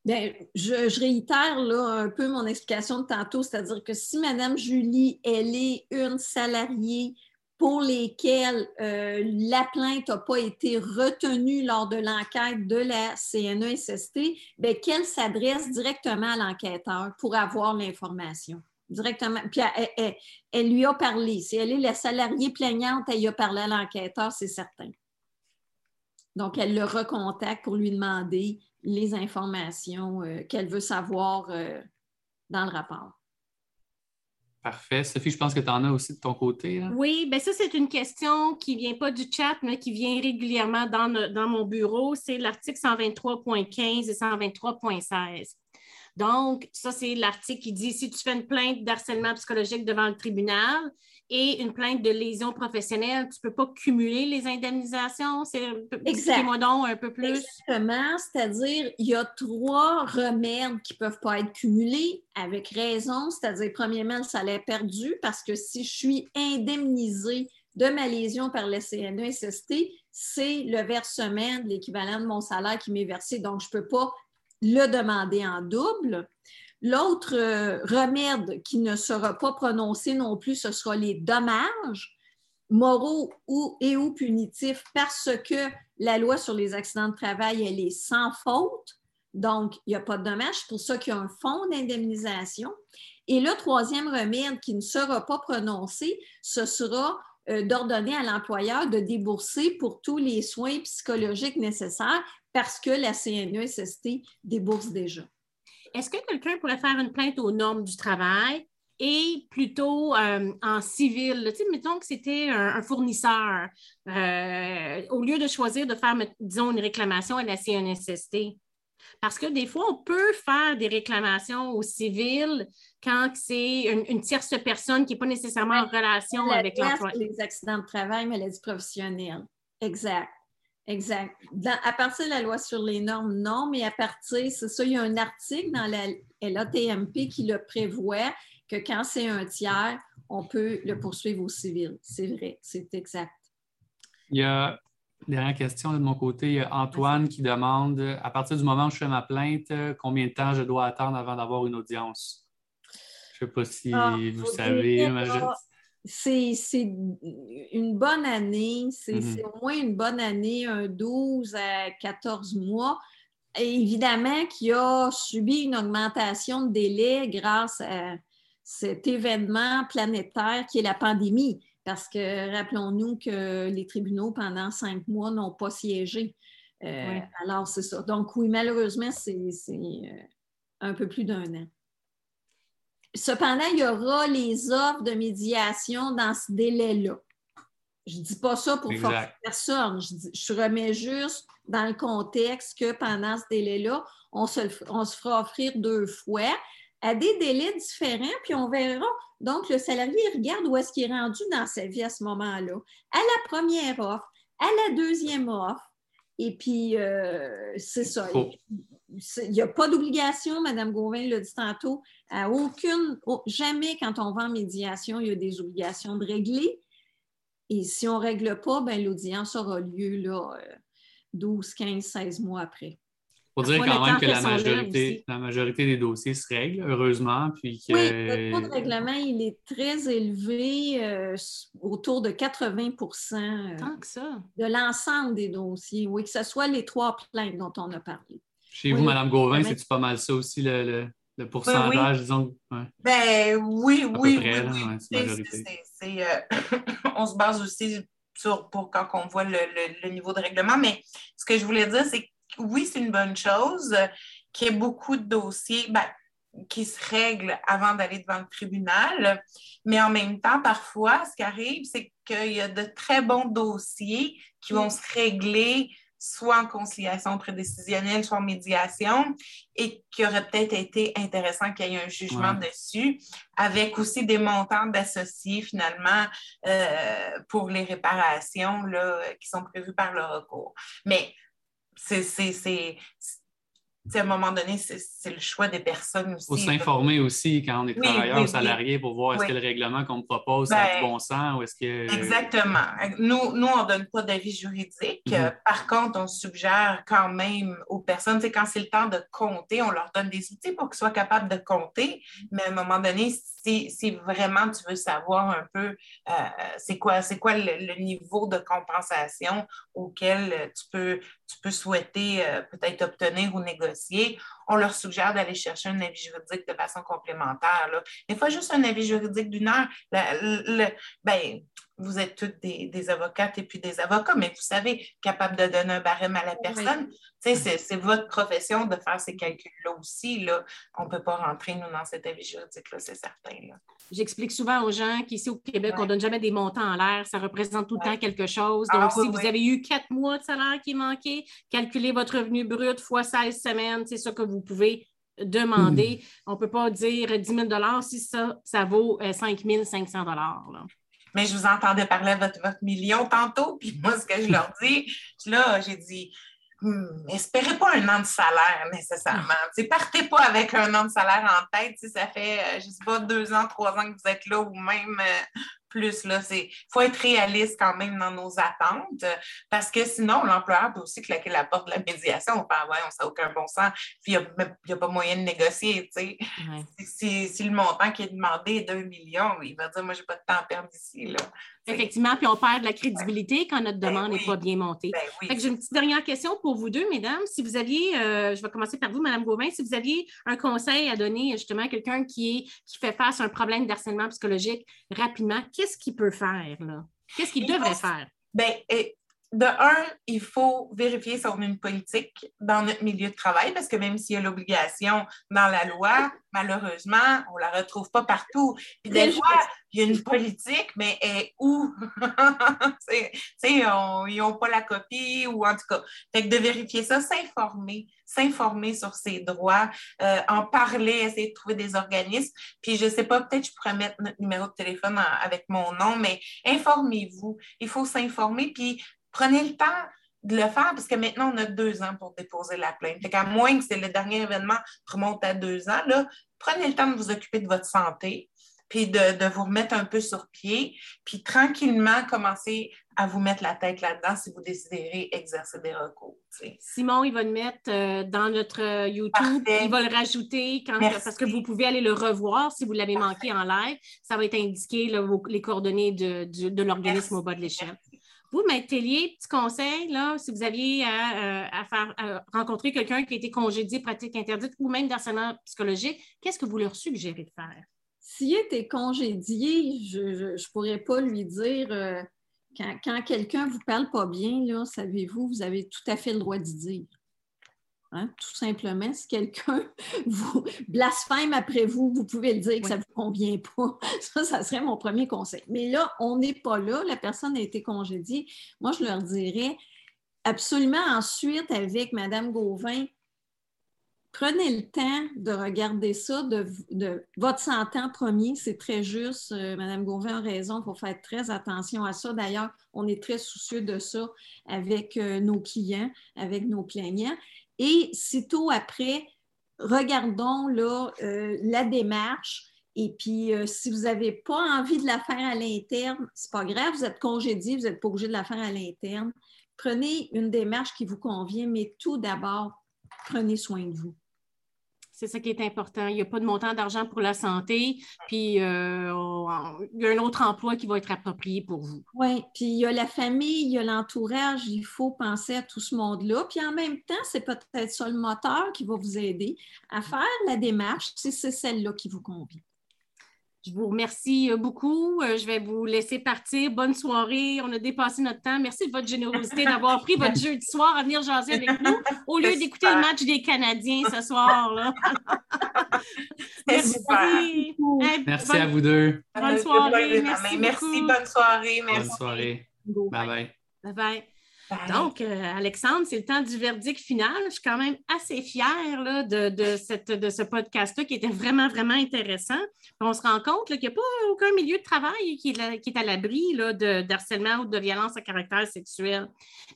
Bien, je, réitère un peu mon explication de tantôt, c'est-à-dire que si Mme Julie, elle est une salariée pour lesquelles euh, la plainte n'a pas été retenue lors de l'enquête de la CNESST, bien, qu'elle s'adresse directement à l'enquêteur pour avoir l'information directement. Puis elle, lui a parlé. Si elle est la salariée plaignante, elle y a parlé à l'enquêteur, c'est certain. Donc, elle le recontacte pour lui demander les informations euh, qu'elle veut savoir euh, dans le rapport. Parfait. Sophie, je pense que tu en as aussi de ton côté. Oui, bien ça, c'est une question qui ne vient pas du chat, mais qui vient régulièrement dans, dans mon bureau. C'est l'article 123.15 et 123.16. Donc, ça, c'est l'article qui dit si tu fais une plainte d'harcèlement psychologique devant le tribunal et une plainte de lésion professionnelle, tu ne peux pas cumuler les indemnisations. Expliquez-moi donc un peu plus. Exactement. C'est-à-dire, il y a trois remèdes qui ne peuvent pas être cumulés avec raison. C'est-à-dire, premièrement, le salaire perdu, parce que si je suis indemnisée de ma lésion par le CNESST, c'est le versement de l'équivalent de mon salaire qui m'est versé. Donc, je ne peux pas le demander en double. L'autre euh, remède qui ne sera pas prononcé non plus, ce sera les dommages moraux ou, et ou punitifs parce que la loi sur les accidents de travail, elle est sans faute. Donc, il n'y a pas de dommages. C'est pour ça qu'il y a un fonds d'indemnisation. Et le troisième remède qui ne sera pas prononcé, ce sera euh, d'ordonner à l'employeur de débourser pour tous les soins psychologiques nécessaires parce que la CNESST débourse déjà. Est-ce que quelqu'un pourrait faire une plainte aux normes du travail et plutôt euh, en civil? Tu sais, mettons que c'était un, fournisseur, euh, au lieu de choisir de faire, disons, une réclamation à la CNSST. Parce que des fois, on peut faire des réclamations au civil quand c'est une, tierce personne qui n'est pas nécessairement en relation avec l'employeur. Les accidents de travail, maladies professionnelles. Exact. Exact. à partir de la loi sur les normes, non, mais à partir, c'est ça, il y a un article dans la LATMP qui le prévoit que quand c'est un tiers, on peut le poursuivre au civil. C'est vrai, c'est exact. Il y a une dernière question de mon côté. Il y a Antoine qui demande à partir du moment où je fais ma plainte, combien de temps je dois attendre avant d'avoir une audience? Je ne sais pas si ah, vous savez c'est une bonne année, c'est mm-hmm. au moins une bonne année, un 12 à 14 mois. évidemment qu'il a subi une augmentation de délai grâce à cet événement planétaire qui est la pandémie. Parce que rappelons-nous que les tribunaux, pendant cinq mois, n'ont pas siégé. Euh, alors, c'est ça. Donc, oui, malheureusement, c'est euh, un peu plus d'un an. Cependant, il y aura les offres de médiation dans ce délai-là. Je ne dis pas ça pour forcer personne. Je, remets juste dans le contexte que pendant ce délai-là, on se, on se fera offrir deux fois à des délais différents, puis on verra. Donc, le salarié regarde où est-ce qu'il est rendu dans sa vie à ce moment-là. À la première offre, à la deuxième offre, et puis euh, c'est ça il n'y a pas d'obligation, Mme Gauvin l'a dit tantôt, à aucune, jamais quand on va en médiation, il y a des obligations de régler. Et si on ne règle pas, ben, l'audience aura lieu là, 12, 15, 16 mois après. Il faut dire quand même que la majorité, la majorité des dossiers se règlent, heureusement. Puis Oui, le taux de règlement, il est très élevé, euh, autour de 80 euh, Tant que ça. de l'ensemble des dossiers. Oui, que ce soit les trois plaintes dont on a parlé. Chez vous, Mme Gauvin, c'est-tu pas mal ça aussi, le, le, pourcentage, disons? Ben oui, oui, oui. on se base aussi sur, pour quand on voit le, niveau de règlement, mais ce que je voulais dire, c'est que oui, c'est une bonne chose qu'il y ait beaucoup de dossiers. Ben, qui se règlent avant d'aller devant le tribunal. Mais en même temps, parfois, ce qui arrive, c'est qu'il y a de très bons dossiers qui vont se régler soit en conciliation prédécisionnelle, soit en médiation, et qui aurait peut-être été intéressant qu'il y ait un jugement dessus, avec aussi des montants d'associés finalement euh, pour les réparations là, qui sont prévues par le recours. Mais c'est à un moment donné, c'est le choix des personnes aussi. Il faut s'informer aussi quand on est travailleur ou salarié pour voir est-ce que le règlement qu'on me propose a du ben, bon sens ou est-ce que. Exactement. Nous, nous on ne donne pas d'avis juridique. Mhm. Par contre, on suggère quand même aux personnes, quand c'est le temps de compter, on leur donne des outils pour qu'ils soient capables de compter. Mais à un moment donné, si, vraiment tu veux savoir un peu euh, c'est quoi, quoi le, niveau de compensation auquel tu peux, tu peux souhaiter euh, peut-être obtenir ou négocier, on leur suggère d'aller chercher un avis juridique de façon complémentaire. Là. Des fois, juste un avis juridique d'une heure, ben, vous êtes toutes des, avocates et puis des avocats, mais vous savez, capable de donner un barème à la personne, c'est votre profession de faire ces calculs-là aussi. Là. On ne peut pas rentrer, nous, dans cet avis juridique-là, c'est certain. J'explique souvent aux gens qu'ici au Québec, on ne donne jamais des montants en l'air. Ça représente tout le temps quelque chose. Donc, ah, si vous avez eu quatre mois de salaire qui manquait, calculez votre revenu brut fois 16 semaines. C'est ça que vous pouvez demander. Hmm. On ne peut pas dire 10 000 si ça, ça vaut 5 euh, 500 mais je vous entendais parler de votre, votre million tantôt, puis moi, ce que je leur dis, là, j'ai dit, Hmm, espérez pas un an de salaire nécessairement. Partez pas avec un an de salaire en tête. Ça fait, euh, je sais pas, deux ans, trois ans que vous êtes là ou même euh, plus. Il faut être réaliste quand même dans nos attentes parce que sinon, l'employeur peut aussi claquer la porte de la médiation. On peut avoir, ça n'a aucun bon sens, puis il n'y a, pas moyen de négocier. Si, le montant qui est demandé est d'un million, il va dire Moi, je n'ai pas de temps à perdre ici. Là. Effectivement, puis on perd de la crédibilité quand notre ben demande n'est pas bien montée. Ben j'ai une petite dernière question pour vous deux, mesdames. Si vous aviez, euh, je vais commencer par vous, Mme Gauvin, si vous aviez un conseil à donner justement à quelqu'un qui, qui fait face à un problème d'harcèlement psychologique rapidement, qu'est-ce qu'il peut faire? Qu'est-ce qu'il devrait faire? Bien, de un, il faut vérifier si on a une politique dans notre milieu de travail, parce que même s'il y a l'obligation dans la loi, malheureusement, on ne la retrouve pas partout. Puis des fois, il y a une politique, mais où? ils n'ont pas la copie ou en tout cas. Fait que de vérifier ça, s'informer, s'informer sur ses droits, euh, en parler, essayer de trouver des organismes. Puis je ne sais pas, peut-être je pourrais mettre notre numéro de téléphone avec mon nom, mais informez-vous. Il faut s'informer, puis prenez le temps de le faire parce que maintenant, on a deux ans pour déposer la plainte. Fait qu'à moins que c'est le dernier événement remonte à deux ans, là, prenez le temps de vous occuper de votre santé, puis de, vous remettre un peu sur pied, puis tranquillement commencer à vous mettre la tête là-dedans si vous décidez exercer des recours. Simon, il va le mettre euh, dans notre euh, YouTube. Il va le rajouter quand, parce que vous pouvez aller le revoir si vous l'avez manqué en live. Ça va être indiqué les coordonnées de, de l'organisme au bas de l'échelle. Vous, Maître Tellier, petit conseil, là, si vous aviez à, euh, faire rencontrer quelqu'un qui a été congédié, pratique interdite ou même d'harcèlement psychologique, qu'est-ce que vous leur suggérez de faire? S'il était congédié, je ne pourrais pas lui dire euh, quand, quelqu'un ne vous parle pas bien, savez-vous, vous avez tout à fait le droit d'y dire. Hein, tout simplement, si quelqu'un vous blasphème après vous, vous pouvez le dire que ça ne vous convient pas. Ça, ça serait mon premier conseil. Mais là, on n'est pas là. La personne a été congédiée. Moi, je leur dirais absolument ensuite avec Mme Gauvin, prenez le temps de regarder ça, de, votre santé en premier, c'est très juste. Euh, Mme Gauvin a raison, il faut faire très attention à ça. D'ailleurs, on est très soucieux de ça avec euh, nos clients, avec nos plaignants. Et sitôt après, regardons euh, la démarche. Et puis, euh, si vous n'avez pas envie de la faire à l'interne, c'est pas grave, vous êtes congédié, vous n'êtes pas obligé de la faire à l'interne. Prenez une démarche qui vous convient, mais tout d'abord, prenez soin de vous. C'est ça qui est important. Il n'y a pas de montant d'argent pour la santé, puis euh, il y a un autre emploi qui va être approprié pour vous. Oui, puis il y a la famille, il y a l'entourage, il faut penser à tout ce monde-là. Puis en même temps, c'est peut-être ça le moteur qui va vous aider à faire la démarche si c'est celle-là qui vous convient. Je vous remercie euh, beaucoup. Euh, je vais vous laisser partir. Bonne soirée. On a dépassé notre temps. Merci de votre générosité d'avoir pris votre jeu du soir à venir jaser avec nous au lieu d'écouter le match des Canadiens ce soir. Là. Merci. Merci à vous deux. Bonne soirée. Merci, merci. Bonne soirée. Merci. Bonne soirée. Bye bye. Bye bye. Donc, euh, Alexandre, c'est le temps du verdict final. Je suis quand même assez fière de, ce podcast-là qui était vraiment, vraiment intéressant. On se rend compte qu'il n'y a pas aucun milieu de travail qui est, à l'abri de, harcèlement ou de violence à caractère sexuel.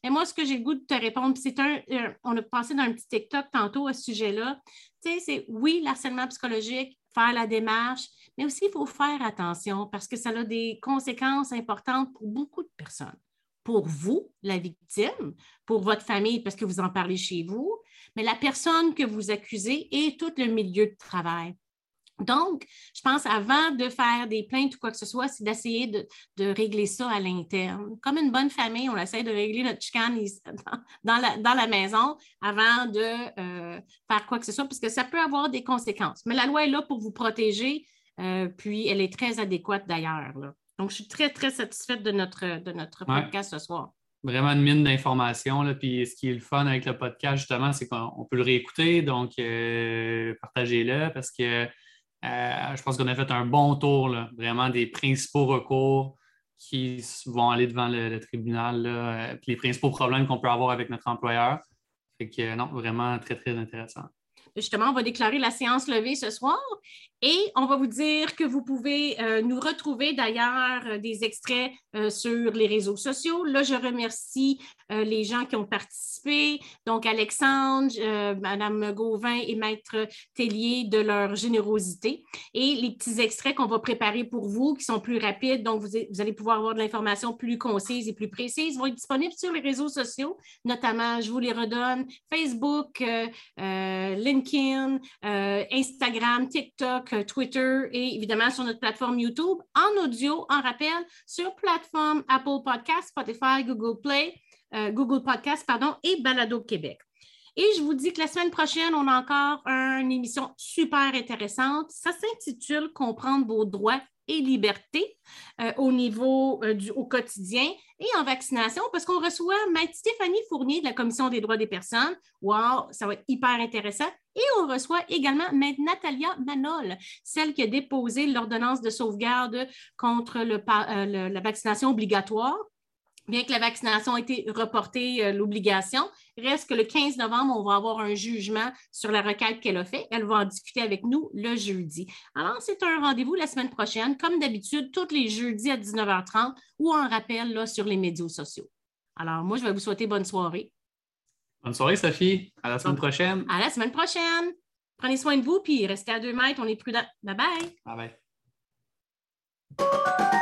Mais moi, ce que j'ai le goût de te répondre, c'est un, on a passé dans un petit TikTok tantôt à ce sujet-là. Tu sais, c'est oui, l'harcèlement psychologique, faire la démarche, mais aussi il faut faire attention parce que ça a des conséquences importantes pour beaucoup de personnes pour vous, la victime, pour votre famille, parce que vous en parlez chez vous, mais la personne que vous accusez et tout le milieu de travail. Donc, je pense avant de faire des plaintes ou quoi que ce soit, c'est d'essayer de, régler ça à l'interne. Comme une bonne famille, on essaie de régler notre chicane dans, la, maison avant de euh, faire quoi que ce soit, parce que ça peut avoir des conséquences. Mais la loi est là pour vous protéger, euh, puis elle est très adéquate d'ailleurs. Donc, je suis très, très satisfaite de notre, de notre podcast ce soir. Vraiment une mine d'informations. Puis ce qui est le fun avec le podcast, justement, c'est qu'on peut le réécouter. Donc, euh, partagez-le parce que euh, je pense qu'on a fait un bon tour, vraiment des principaux recours qui vont aller devant le, tribunal, là, euh, puis les principaux problèmes qu'on peut avoir avec notre employeur. Fait que non, vraiment très, très intéressant. Justement, on va déclarer la séance levée ce soir et on va vous dire que vous pouvez euh, nous retrouver d'ailleurs euh, des extraits euh, sur les réseaux sociaux. Là, je remercie les gens qui ont participé, donc Alexandre, Madame Gauvin et Maître Tellier de leur générosité. Et les petits extraits qu'on va préparer pour vous, qui sont plus rapides, donc vous, vous allez pouvoir avoir de l'information plus concise et plus précise, vont être disponibles sur les réseaux sociaux, notamment, je vous les redonne, Facebook, LinkedIn, Instagram, TikTok, euh, Twitter et évidemment sur notre plateforme YouTube en audio, en rappel, sur plateforme Apple Podcast, Spotify, Google Play, euh, Google Podcast, pardon, et Balado Québec. Et je vous dis que la semaine prochaine, on a encore une émission super intéressante. Ça s'intitule Comprendre vos droits et liberté euh, au niveau du, au quotidien et en vaccination parce qu'on reçoit Maître Stéphanie Fournier de la Commission des droits des personnes. Wow, ça va être hyper intéressant. Et on reçoit également Maître Natalia Manol, celle qui a déposé l'ordonnance de sauvegarde contre euh, la vaccination obligatoire bien que la vaccination ait été reportée, euh, l'obligation, reste que le 15 novembre, on va avoir un jugement sur la requête qu'elle a faite. Elle va en discuter avec nous le jeudi. Alors, c'est un rendez-vous la semaine prochaine, comme d'habitude, tous les jeudis à 19h30 ou en rappel là, sur les médias sociaux. Alors, moi, je vais vous souhaiter bonne soirée. Bonne soirée, Sophie. À la semaine prochaine. À la semaine prochaine. Prenez soin de vous, puis restez à deux mètres, on est prudent. Bye bye. Bye bye.